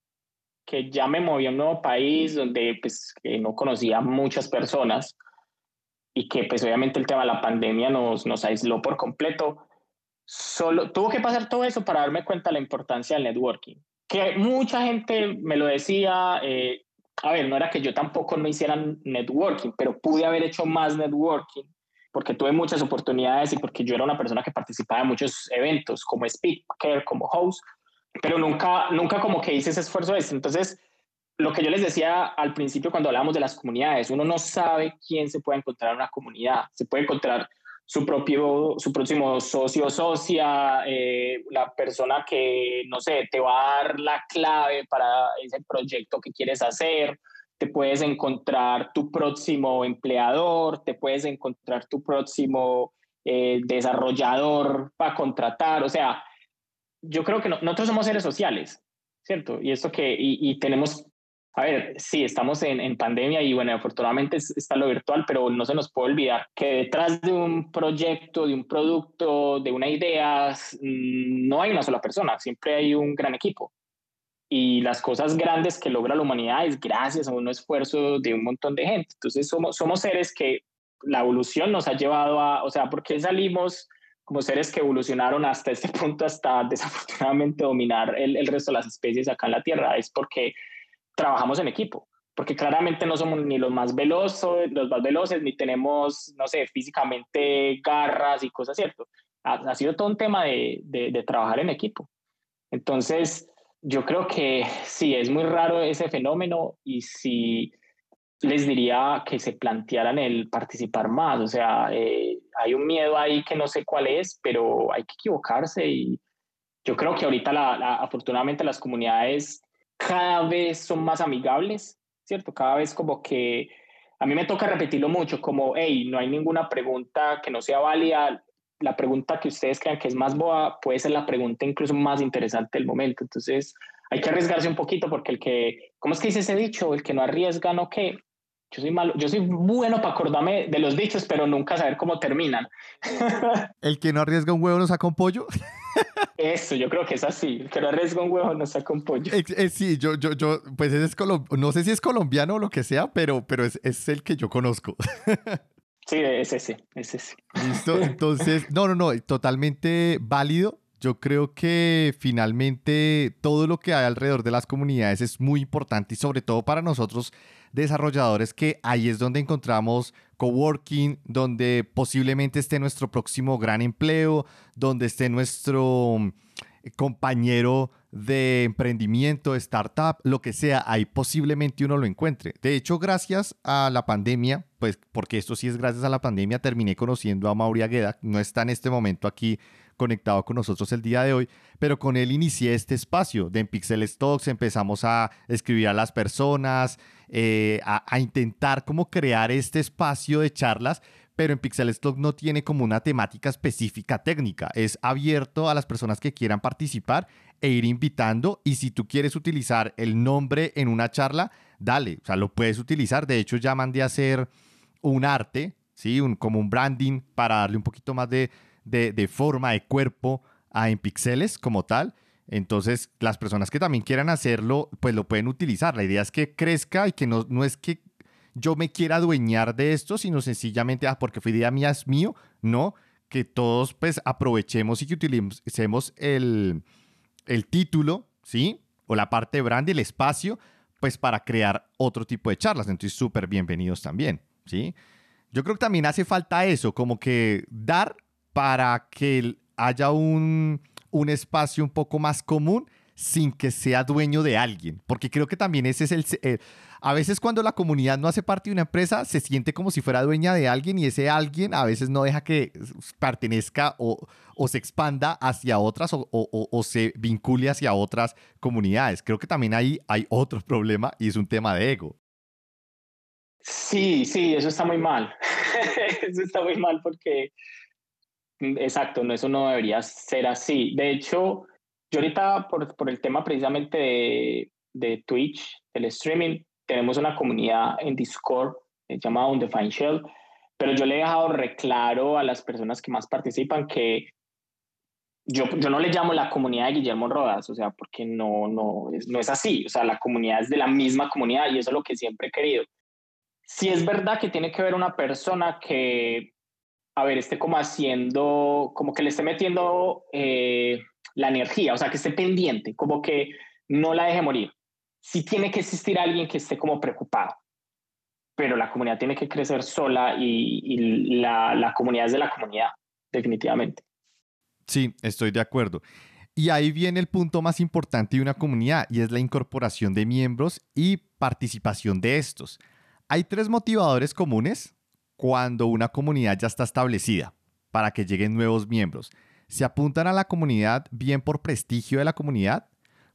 que ya me moví a un nuevo país donde pues no conocía muchas personas y que pues obviamente el tema de la pandemia nos, nos aisló por completo. Solo tuvo que pasar todo eso para darme cuenta de la importancia del networking. Que mucha gente me lo decía, eh, a ver, no era que yo tampoco no hiciera networking, pero pude haber hecho más networking porque tuve muchas oportunidades y porque yo era una persona que participaba en muchos eventos como speaker, como host, pero nunca, nunca como que hice ese esfuerzo ese. Entonces, lo que yo les decía al principio cuando hablábamos de las comunidades, uno no sabe quién se puede encontrar en una comunidad. Se puede encontrar su propio, su próximo socio socia, eh, la persona que, no sé, te va a dar la clave para ese proyecto que quieres hacer, te puedes encontrar tu próximo empleador, te puedes encontrar tu próximo eh, desarrollador para contratar, o sea, yo creo que nosotros somos seres sociales, ¿cierto? Y esto que, y, tenemos, a ver, sí, estamos en, en, pandemia y bueno, afortunadamente está lo virtual, pero no se nos puede olvidar que detrás de un proyecto, de un producto, de una idea, no hay una sola persona, siempre hay un gran equipo. Y las cosas grandes que logra la humanidad es gracias a un esfuerzo de un montón de gente. Entonces somos, somos seres que la evolución nos ha llevado a, o sea, ¿por qué salimos? Como seres que evolucionaron hasta este punto, hasta desafortunadamente dominar el, el resto de las especies acá en la Tierra, es porque trabajamos en equipo porque claramente no somos ni los más veloces, los más veloces, ni tenemos, no sé, físicamente garras y cosas, ¿cierto? Ha, ha sido todo un tema de, de, de, trabajar en equipo. Entonces, yo creo que sí, es muy raro ese fenómeno y si les diría que se plantearan el participar más. O sea, eh, hay un miedo ahí que no sé cuál es, pero hay que equivocarse y yo creo que ahorita la, afortunadamente las comunidades cada vez son más amigables, ¿cierto? Cada vez como que a mí me toca repetirlo mucho, como, hey, no hay ninguna pregunta que no sea válida. La pregunta que ustedes crean que es más boa puede ser la pregunta incluso más interesante del momento. Entonces, hay que arriesgarse un poquito porque el que, ¿cómo es que dice ese dicho? El que no arriesga, no qué. Yo soy malo, yo soy bueno para acordarme de los dichos, pero nunca saber cómo terminan. El que no arriesga un huevo no saca un pollo. Eso, yo creo que es así. El que no arriesga un huevo no saca un pollo. sí, yo, yo, yo, pues ese es no sé si es colombiano o lo que sea, pero, pero es, es el que yo conozco. Sí, es ese, es ese. Listo, entonces, no, no, no, totalmente válido. Yo creo que finalmente todo lo que hay alrededor de las comunidades es muy importante y sobre todo para nosotros desarrolladores que ahí es donde encontramos coworking, donde posiblemente esté nuestro próximo gran empleo, donde esté nuestro mm, compañero de emprendimiento, startup, lo que sea, ahí posiblemente uno lo encuentre. De hecho, gracias a la pandemia, pues porque esto sí es gracias a la pandemia, terminé conociendo a Mauri Agueda, no está en este momento aquí conectado con nosotros el día de hoy, pero con él inicié este espacio de en Pixel Stocks, empezamos a escribir a las personas, eh, a, intentar como crear este espacio de charlas, pero en Pixel Stock no tiene como una temática específica técnica, es abierto a las personas que quieran participar e ir invitando. Y si tú quieres utilizar el nombre en una charla, dale, o sea, lo puedes utilizar, de hecho ya mandé a hacer un arte, ¿sí? Un, como un branding para darle un poquito más de de, forma, de cuerpo a en pixeles como tal. Entonces, las personas que también quieran hacerlo, pues lo pueden utilizar. La idea es que crezca y que no, no es que yo me quiera adueñar de esto, sino sencillamente, ah, porque fue idea mía, es mío. No, que todos pues aprovechemos y que utilicemos el, el título, ¿sí? O la parte de brand, el espacio, pues para crear otro tipo de charlas. Entonces, súper bienvenidos también, ¿sí? Yo creo que también hace falta eso, como que dar para que haya un, espacio un poco más común sin que sea dueño de alguien, porque creo que también ese es el... Eh, a veces cuando la comunidad no hace parte de una empresa, se siente como si fuera dueña de alguien y ese alguien a veces no deja que pertenezca o, se expanda hacia otras o, se vincule hacia otras comunidades. Creo que también ahí hay otro problema y es un tema de ego. Sí, sí, eso está muy mal. eso está muy mal porque Exacto, no, eso no debería ser así. De hecho, yo ahorita por, por el tema precisamente de, de, Twitch, el streaming, tenemos una comunidad en Discord eh, llamada Undefined Shell, pero yo le he dejado reclaro a las personas que más participan que yo, yo no le llamo la comunidad de Guillermo Rodas, o sea, porque no, no, es, no es así, o sea, la comunidad es de la misma comunidad y eso es lo que siempre he querido. Si es verdad que tiene que haber una persona que a ver, esté como haciendo, como que le esté metiendo eh, la energía, o sea, que esté pendiente, como que no la deje morir. Sí tiene que existir alguien que esté como preocupado, pero la comunidad tiene que crecer sola y, la, la comunidad es de la comunidad, definitivamente. Sí, estoy de acuerdo. Y ahí viene el punto más importante de una comunidad y es la incorporación de miembros y participación de estos. Hay tres motivadores comunes cuando una comunidad ya está establecida. para que lleguen nuevos miembros? ¿Se apuntan a la comunidad bien por prestigio de la comunidad,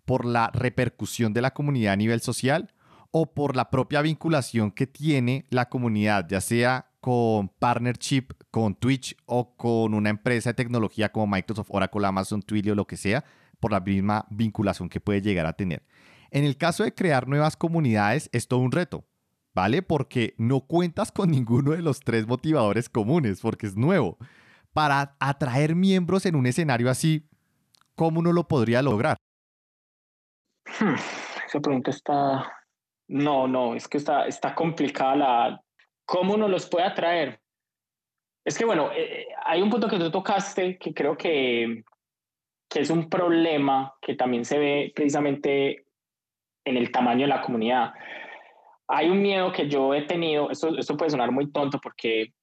por la repercusión de la comunidad a nivel social o por la propia vinculación que tiene la comunidad, ya sea con partnership con Twitch o con una empresa de tecnología como Microsoft, Oracle, Amazon, Twilio, lo que sea, por la misma vinculación que puede llegar a tener? En el caso de crear nuevas comunidades, es todo un reto, ¿vale? Porque no cuentas con ninguno de los tres motivadores comunes, porque es nuevo. Para atraer miembros en un escenario así, ¿cómo uno lo podría lograr? Hmm, esa pregunta está... No, no, es que está, está complicada la... ¿Cómo uno los puede atraer? Es que, bueno, eh, eh, hay un punto que tú tocaste que creo que, que es un problema que también se ve precisamente en el tamaño de la comunidad. Hay un miedo que yo he tenido, esto, esto puede sonar muy tonto porque,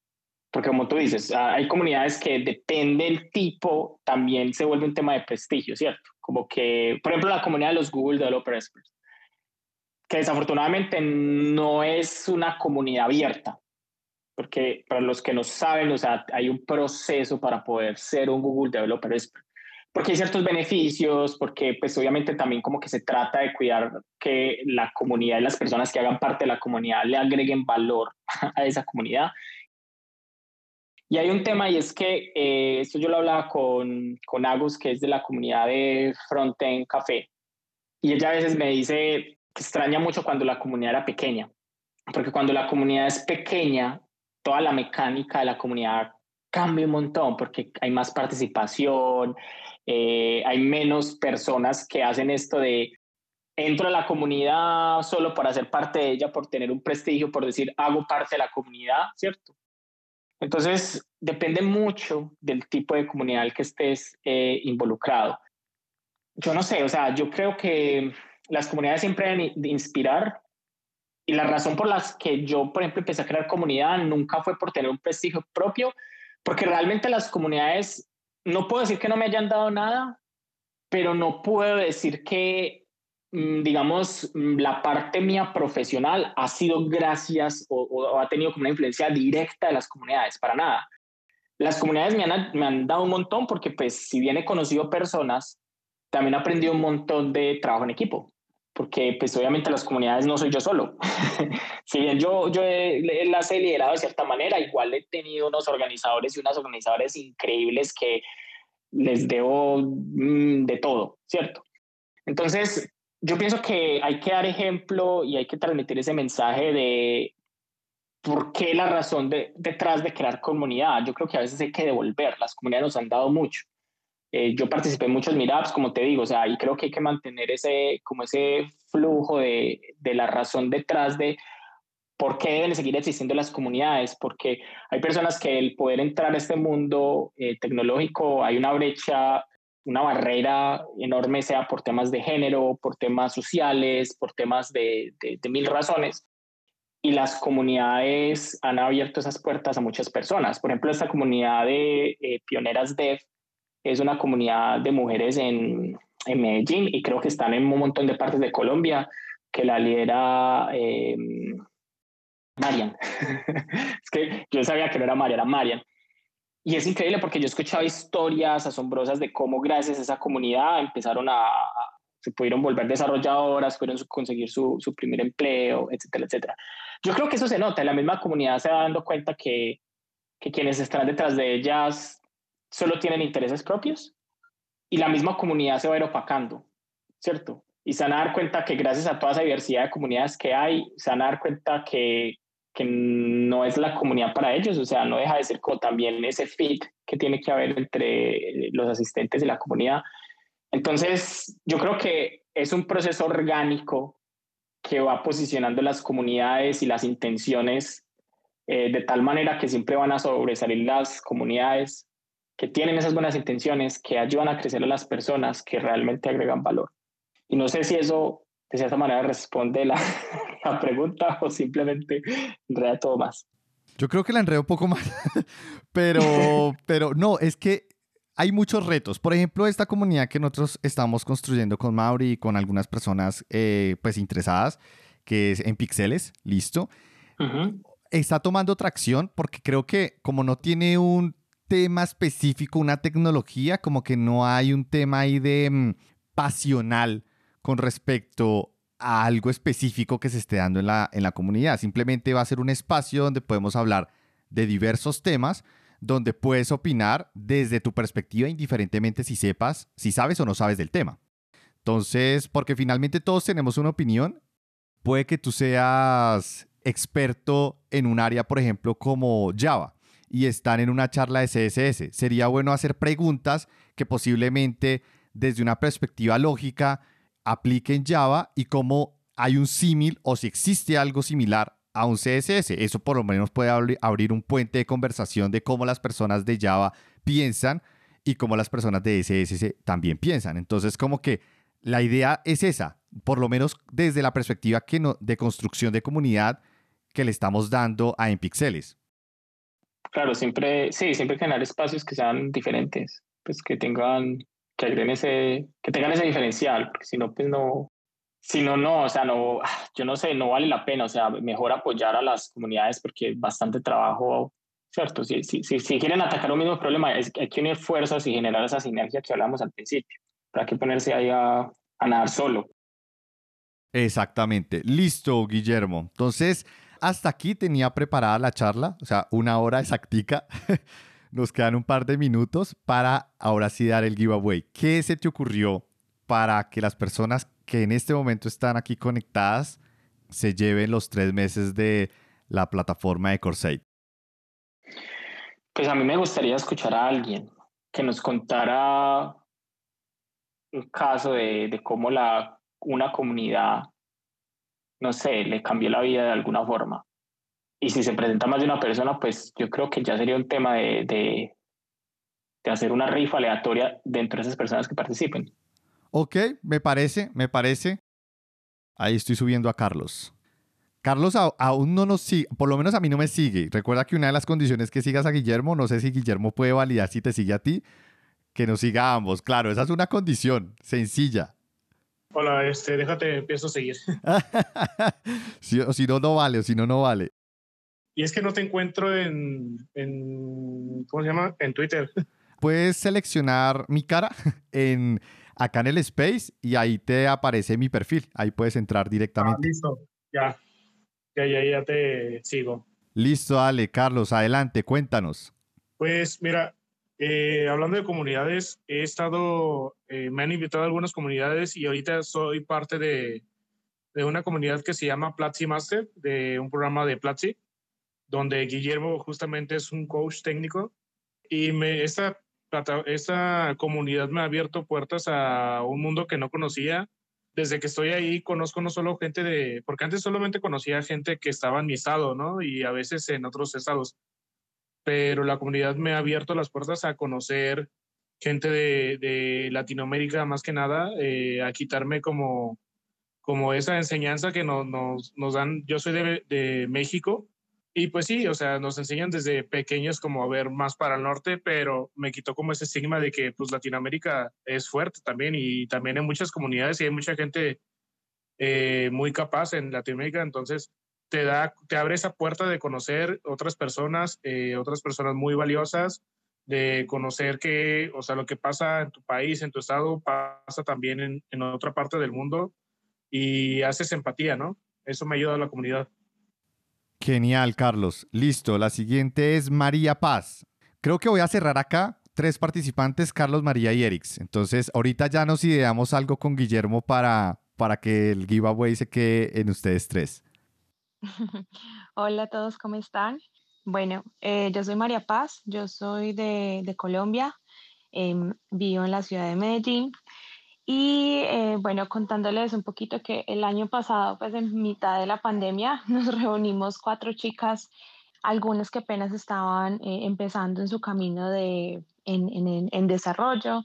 porque como tú dices, hay comunidades que depende del tipo, también se vuelve un tema de prestigio, ¿cierto? Como que, por ejemplo, la comunidad de los Google Developer Experts, que desafortunadamente no es una comunidad abierta, porque para los que no saben, o sea, hay un proceso para poder ser un Google Developer Expert porque hay ciertos beneficios, porque pues obviamente también como que se trata de cuidar que la comunidad y las personas que hagan parte de la comunidad le agreguen valor a esa comunidad. Y hay un tema y es que eh, esto yo lo hablaba con, con Agus, que es de la comunidad de Frontend Café, y ella a veces me dice que extraña mucho cuando la comunidad era pequeña, porque cuando la comunidad es pequeña, toda la mecánica de la comunidad cambia un montón, porque hay más participación, eh, hay menos personas que hacen esto de entro a la comunidad solo para ser parte de ella, por tener un prestigio, por decir hago parte de la comunidad, ¿cierto? Entonces, depende mucho del tipo de comunidad al que estés eh, involucrado. Yo no sé, o sea, yo creo que las comunidades siempre deben de inspirar y la razón por la que yo, por ejemplo, empecé a crear comunidad nunca fue por tener un prestigio propio, porque realmente las comunidades no puedo decir que no me hayan dado nada, pero no puedo decir que, mm, digamos, mm, la parte mía profesional ha sido gracias o, ha tenido como una influencia directa de las comunidades, para nada. Las comunidades me han, me han dado un montón porque, pues, si bien he conocido personas, también he aprendido un montón de trabajo en equipo porque pues obviamente las comunidades no soy yo solo. si bien yo, yo las he liderado de cierta manera, igual he tenido unos organizadores y unas organizadoras increíbles que les debo mm, de todo, ¿cierto? Entonces, yo pienso que hay que dar ejemplo y hay que transmitir ese mensaje de por qué la razón de, detrás de crear comunidad. Yo creo que a veces hay que devolver, las comunidades nos han dado mucho. Eh, yo participé en muchos meetups, como te digo, o sea, y creo que hay que mantener ese, como ese flujo de, de la razón detrás de por qué deben seguir existiendo las comunidades, porque hay personas que el poder entrar a este mundo eh, tecnológico, hay una brecha, una barrera enorme, sea por temas de género, por temas sociales, por temas de, de, mil razones. Y las comunidades han abierto esas puertas a muchas personas. Por ejemplo, esta comunidad de eh, Pioneras Dev es una comunidad de mujeres en, en, Medellín y creo que están en un montón de partes de Colombia, que la lidera eh, Marian. es que yo sabía que no era Marian, era Marian. Y es increíble porque yo he escuchado historias asombrosas de cómo gracias a esa comunidad empezaron a, se pudieron volver desarrolladoras, pudieron conseguir su, su, primer empleo, etcétera, etcétera. Yo creo que eso se nota, la misma comunidad se va dando cuenta que, que quienes están detrás de ellas solo tienen intereses propios y la misma comunidad se va a ir opacando, ¿cierto? Y se van a dar cuenta que gracias a toda esa diversidad de comunidades que hay, se van a dar cuenta que, que no es la comunidad para ellos, o sea, no deja de ser como también ese fit que tiene que haber entre los asistentes y la comunidad. Entonces, yo creo que es un proceso orgánico que va posicionando las comunidades y las intenciones eh, de tal manera que siempre van a sobresalir las comunidades que tienen esas buenas intenciones, que ayudan a crecer a las personas, que realmente agregan valor. Y no sé si eso de cierta manera responde la, la pregunta o simplemente enreda todo más. Yo creo que la enredo un poco más, pero, pero no, es que hay muchos retos. Por ejemplo, esta comunidad que nosotros estamos construyendo con Mauri y con algunas personas eh, pues interesadas, que es en pixeles, listo, está tomando tracción porque creo que como no tiene un tema específico, una tecnología, como que no hay un tema ahí de mm, pasional con respecto a algo específico que se esté dando en la, en la comunidad. Simplemente va a ser un espacio donde podemos hablar de diversos temas, donde puedes opinar desde tu perspectiva, indiferentemente si sepas, si sabes o no sabes del tema. Entonces, porque finalmente todos tenemos una opinión, puede que tú seas experto en un área, por ejemplo, como Java, y están en una charla de CSS. Sería bueno hacer preguntas que posiblemente desde una perspectiva lógica apliquen Java y cómo hay un símil o si existe algo similar a un CSS. Eso por lo menos puede abrir un puente de conversación de cómo las personas de Java piensan y cómo las personas de CSS también piensan. Entonces, como que la idea es esa, por lo menos desde la perspectiva de construcción de comunidad que le estamos dando a En Pixeles. Claro, siempre, sí, siempre generar espacios que sean diferentes, pues que tengan, que agreguen ese, que tengan ese diferencial, porque si no, pues no, si no, no, o sea, no, yo no sé, no vale la pena, o sea, mejor apoyar a las comunidades porque es bastante trabajo, ¿cierto? Si, si, si, si quieren atacar un mismo problema, es, hay que unir fuerzas y generar esa sinergia que hablamos al principio, para que ponerse ahí a, a nadar solo. Exactamente. Listo, Guillermo. Entonces, hasta aquí tenía preparada la charla, o sea, una hora exactica. Nos quedan un par de minutos para ahora sí dar el giveaway. ¿Qué se te ocurrió para que las personas que en este momento están aquí conectadas se lleven los tres meses de la plataforma de Corsair? Pues a mí me gustaría escuchar a alguien que nos contara un caso de, de cómo la, una comunidad no sé, le cambió la vida de alguna forma. Y si se presenta más de una persona, pues yo creo que ya sería un tema de, de, hacer una rifa aleatoria dentro de esas personas que participen. Ok, me parece, me parece. Ahí estoy subiendo a Carlos. Carlos aún no nos sigue, por lo menos a mí no me sigue. Recuerda que una de las condiciones es que sigas a Guillermo, no sé si Guillermo puede validar si te sigue a ti, que nos siga a ambos. Claro, esa es una condición sencilla. Hola, este, déjate, empiezo a seguir. si, si no, no vale, o si no, no vale. Y es que no te encuentro en, en, ¿cómo se llama? En Twitter. Puedes seleccionar mi cara en, acá en el Space y ahí te aparece mi perfil. Ahí puedes entrar directamente. Ah, listo, ya. Ya, ya, ya te sigo. Listo, dale, Carlos, adelante, cuéntanos. Pues mira, eh, hablando de comunidades, he estado, eh, me han invitado a algunas comunidades y ahorita soy parte de, de una comunidad que se llama Platzi Master, de un programa de Platzi, donde Guillermo justamente es un coach técnico y me, esta, esta comunidad me ha abierto puertas a un mundo que no conocía. Desde que estoy ahí conozco no solo gente de, porque antes solamente conocía gente que estaba en mi estado, ¿no? Y a veces en otros estados pero la comunidad me ha abierto las puertas a conocer gente de, Latinoamérica más que nada, eh, a quitarme como, como esa enseñanza que nos, nos, dan. Yo soy de, de, México y pues sí, o sea, nos enseñan desde pequeños como a ver más para el norte, pero me quitó como ese estigma de que pues Latinoamérica es fuerte también y también hay muchas comunidades y hay mucha gente eh, muy capaz en Latinoamérica, entonces te, da, te abre esa puerta de conocer otras personas, eh, otras personas muy valiosas, de conocer que, o sea, lo que pasa en tu país, en tu estado, pasa también en, en otra parte del mundo y haces empatía, ¿no? Eso me ayuda a la comunidad. Genial, Carlos. Listo, la siguiente es María Paz. Creo que voy a cerrar acá. Tres participantes, Carlos, María y Erix. Entonces, ahorita ya nos ideamos algo con Guillermo para, para que el giveaway se quede en ustedes tres. Hola a todos, ¿cómo están? Bueno, eh, yo soy María Paz, yo soy de, Colombia, em, vivo en la ciudad de Medellín y eh, bueno, contándoles un poquito que el año pasado, pues en mitad de la pandemia, nos reunimos cuatro chicas, algunas que apenas estaban eh, empezando en su camino de, en, en desarrollo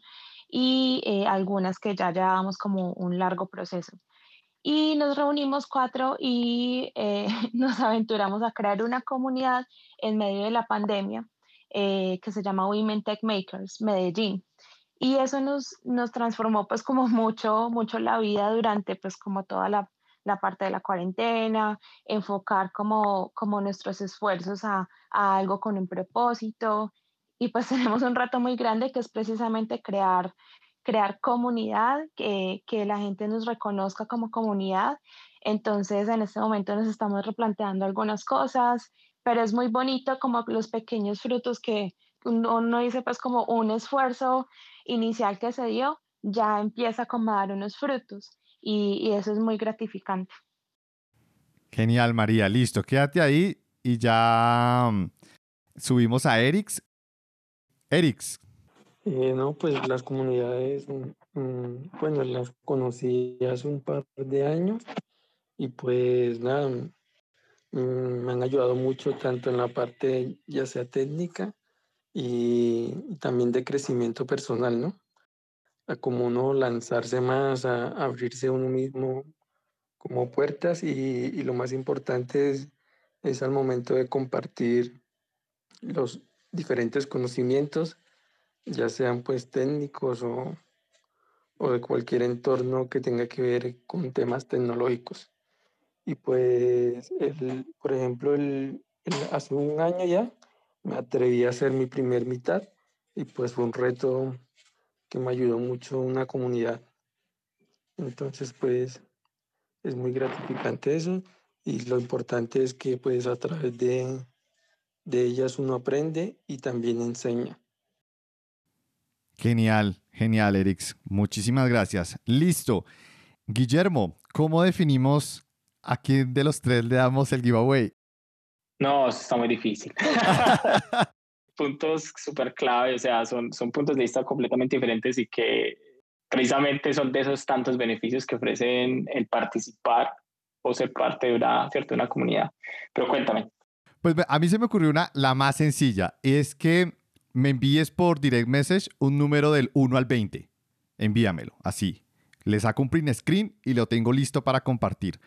y algunas que ya llevábamos como un largo proceso y nos reunimos cuatro y eh, nos aventuramos a crear una comunidad en medio de la pandemia eh, que se llama Women Tech Makers Medellín. Y eso nos, nos transformó pues como mucho, mucho la vida durante pues como toda la, la parte de la cuarentena, enfocar como, como nuestros esfuerzos a, a algo con un propósito y pues tenemos un reto muy grande que es precisamente crear, crear comunidad, que, que la gente nos reconozca como comunidad. Entonces en este momento nos estamos replanteando algunas cosas, pero es muy bonito como los pequeños frutos que uno, dice pues como un esfuerzo inicial que se dio, ya empieza a dar unos frutos y, y eso es muy gratificante. Genial, María. Listo, quédate ahí y ya mm, subimos a Erix. Erix. Eh, no, pues las comunidades, mm, mm, bueno, las conocí hace un par de años y pues nada, me han ayudado mucho tanto en la parte ya sea técnica y también de crecimiento personal, ¿no? A como uno lanzarse más, a abrirse uno mismo como puertas y, y lo más importante es, es al momento de compartir los diferentes conocimientos, ya sean pues técnicos o, o de cualquier entorno que tenga que ver con temas tecnológicos. Y pues, el, por ejemplo, el, hace un año ya me atreví a hacer mi primer mitad y pues fue un reto que me ayudó mucho una comunidad. Entonces, pues, es muy gratificante eso y lo importante es que pues a través de, de ellas uno aprende y también enseña. Genial, genial, Erix. Muchísimas gracias. Listo. Guillermo, ¿cómo definimos a quién de los tres le damos el giveaway? No, está muy difícil. puntos súper clave, o sea, son, son puntos de vista completamente diferentes y que precisamente son de esos tantos beneficios que ofrecen el participar o ser parte de una, ¿cierto? una comunidad. Pero cuéntame. Pues a mí se me ocurrió una, la más sencilla, es que me envíes por direct message un número del 1 al 20. Envíamelo, así. Le saco un print screen y lo tengo listo para compartir.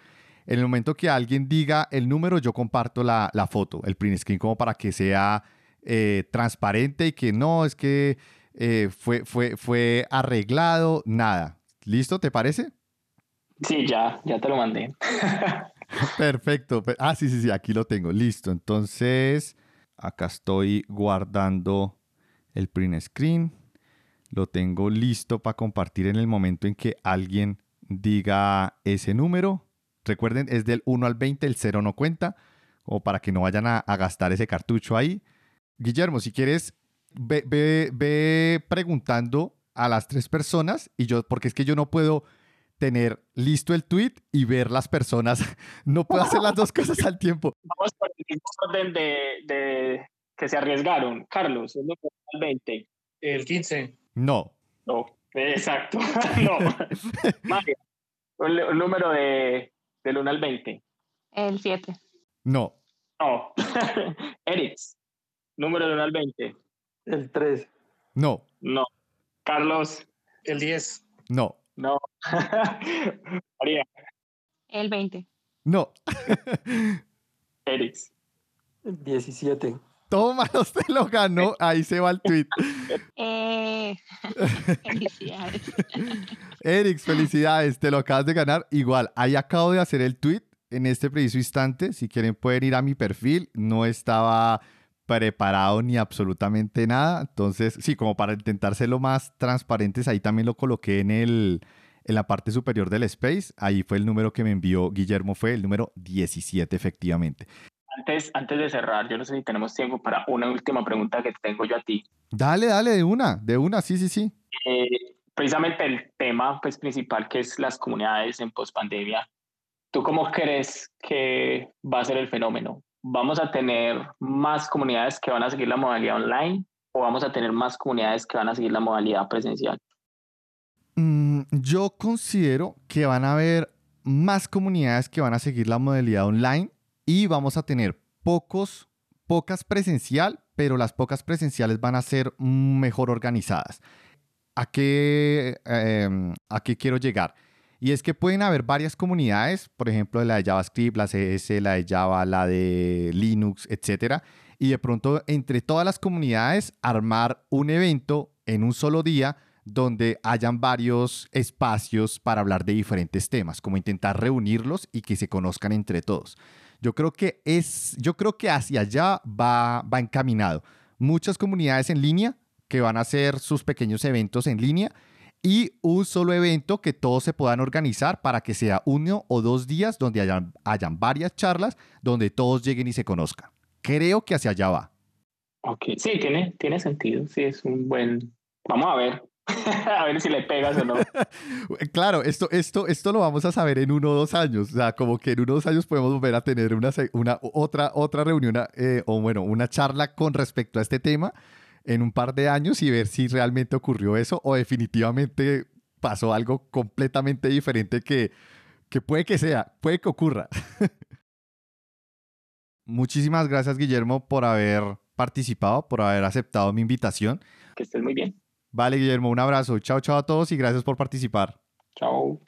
En el momento que alguien diga el número, yo comparto la, la foto, el print screen, como para que sea eh, transparente y que no, es que eh, fue, fue, fue arreglado, nada. ¿Listo? ¿Te parece? Sí, ya, ya te lo mandé. Perfecto. Ah, sí, sí, sí, aquí lo tengo. Listo. Entonces, acá estoy guardando el print screen. Lo tengo listo para compartir en el momento en que alguien diga ese número. Recuerden, es del 1 al 20, el 0 no cuenta, o para que no vayan a, gastar ese cartucho ahí. Guillermo, si quieres, ve, preguntando a las tres personas y yo, porque es que yo no puedo tener listo el tweet y ver las personas. No puedo hacer las dos cosas al tiempo. Vamos por el orden de, que se arriesgaron. Carlos, el número 20. El 15. No. No, exacto. no. Mario, el, número de, del 1 al 20. El 7. No. No. Eric, número del 1 al 20. El 3. No. No. Carlos. El 10. No. No. María. El 20. No. Eric. El 17. Toma, usted lo ganó. Ahí se va el tweet. Eh, felicidades. Eric, felicidades. Te lo acabas de ganar. Igual, ahí acabo de hacer el tweet en este preciso instante. Si quieren pueden ir a mi perfil. No estaba preparado ni absolutamente nada. Entonces, sí, como para intentar ser lo más transparentes, ahí también lo coloqué en, el, en la parte superior del space. Ahí fue el número que me envió Guillermo, fue el número 17 efectivamente. Antes, antes de cerrar, yo no sé si tenemos tiempo para una última pregunta que tengo yo a ti. Dale, dale, de una, de una, sí, sí, sí. Eh, precisamente el tema pues, principal que es las comunidades en pospandemia. ¿Tú cómo crees que va a ser el fenómeno? vamos a tener más comunidades que van a seguir la modalidad online o vamos a tener más comunidades que van a seguir la modalidad presencial? Mm, yo considero que van a haber más comunidades que van a seguir la modalidad online y vamos a tener pocos, pocas presencial, pero las pocas presenciales van a ser mejor organizadas. ¿A qué, em, ¿A qué quiero llegar? Y es que pueden haber varias comunidades, por ejemplo, la de JavaScript, la CS, la de Java, la de Linux, etcétera. Y de pronto, entre todas las comunidades, armar un evento en un solo día donde hayan varios espacios para hablar de diferentes temas, como intentar reunirlos y que se conozcan entre todos. Yo creo que es, yo creo que hacia allá va, va encaminado. muchas comunidades en línea que van a hacer sus pequeños eventos en línea y un solo evento que todos se puedan organizar para que sea uno o dos días donde hayan, hayan varias charlas donde todos lleguen y se conozcan. Creo que hacia allá va. Sí, tiene, tiene sentido. Sí, es un buen. Vamos a ver. a ver si le pegas o no. claro, esto, esto, esto lo vamos a saber en uno o dos años. O sea, como que en uno o dos años podemos volver a tener una, una otra, otra reunión eh, o bueno, una charla con respecto a este tema en un par de años y ver si realmente ocurrió eso o definitivamente pasó algo completamente diferente que, que puede que sea, puede que ocurra. Muchísimas gracias, Guillermo, por haber participado, por haber aceptado mi invitación. Que estés muy bien. Vale, Guillermo, un abrazo. Chao, chao a todos y gracias por participar. Chao.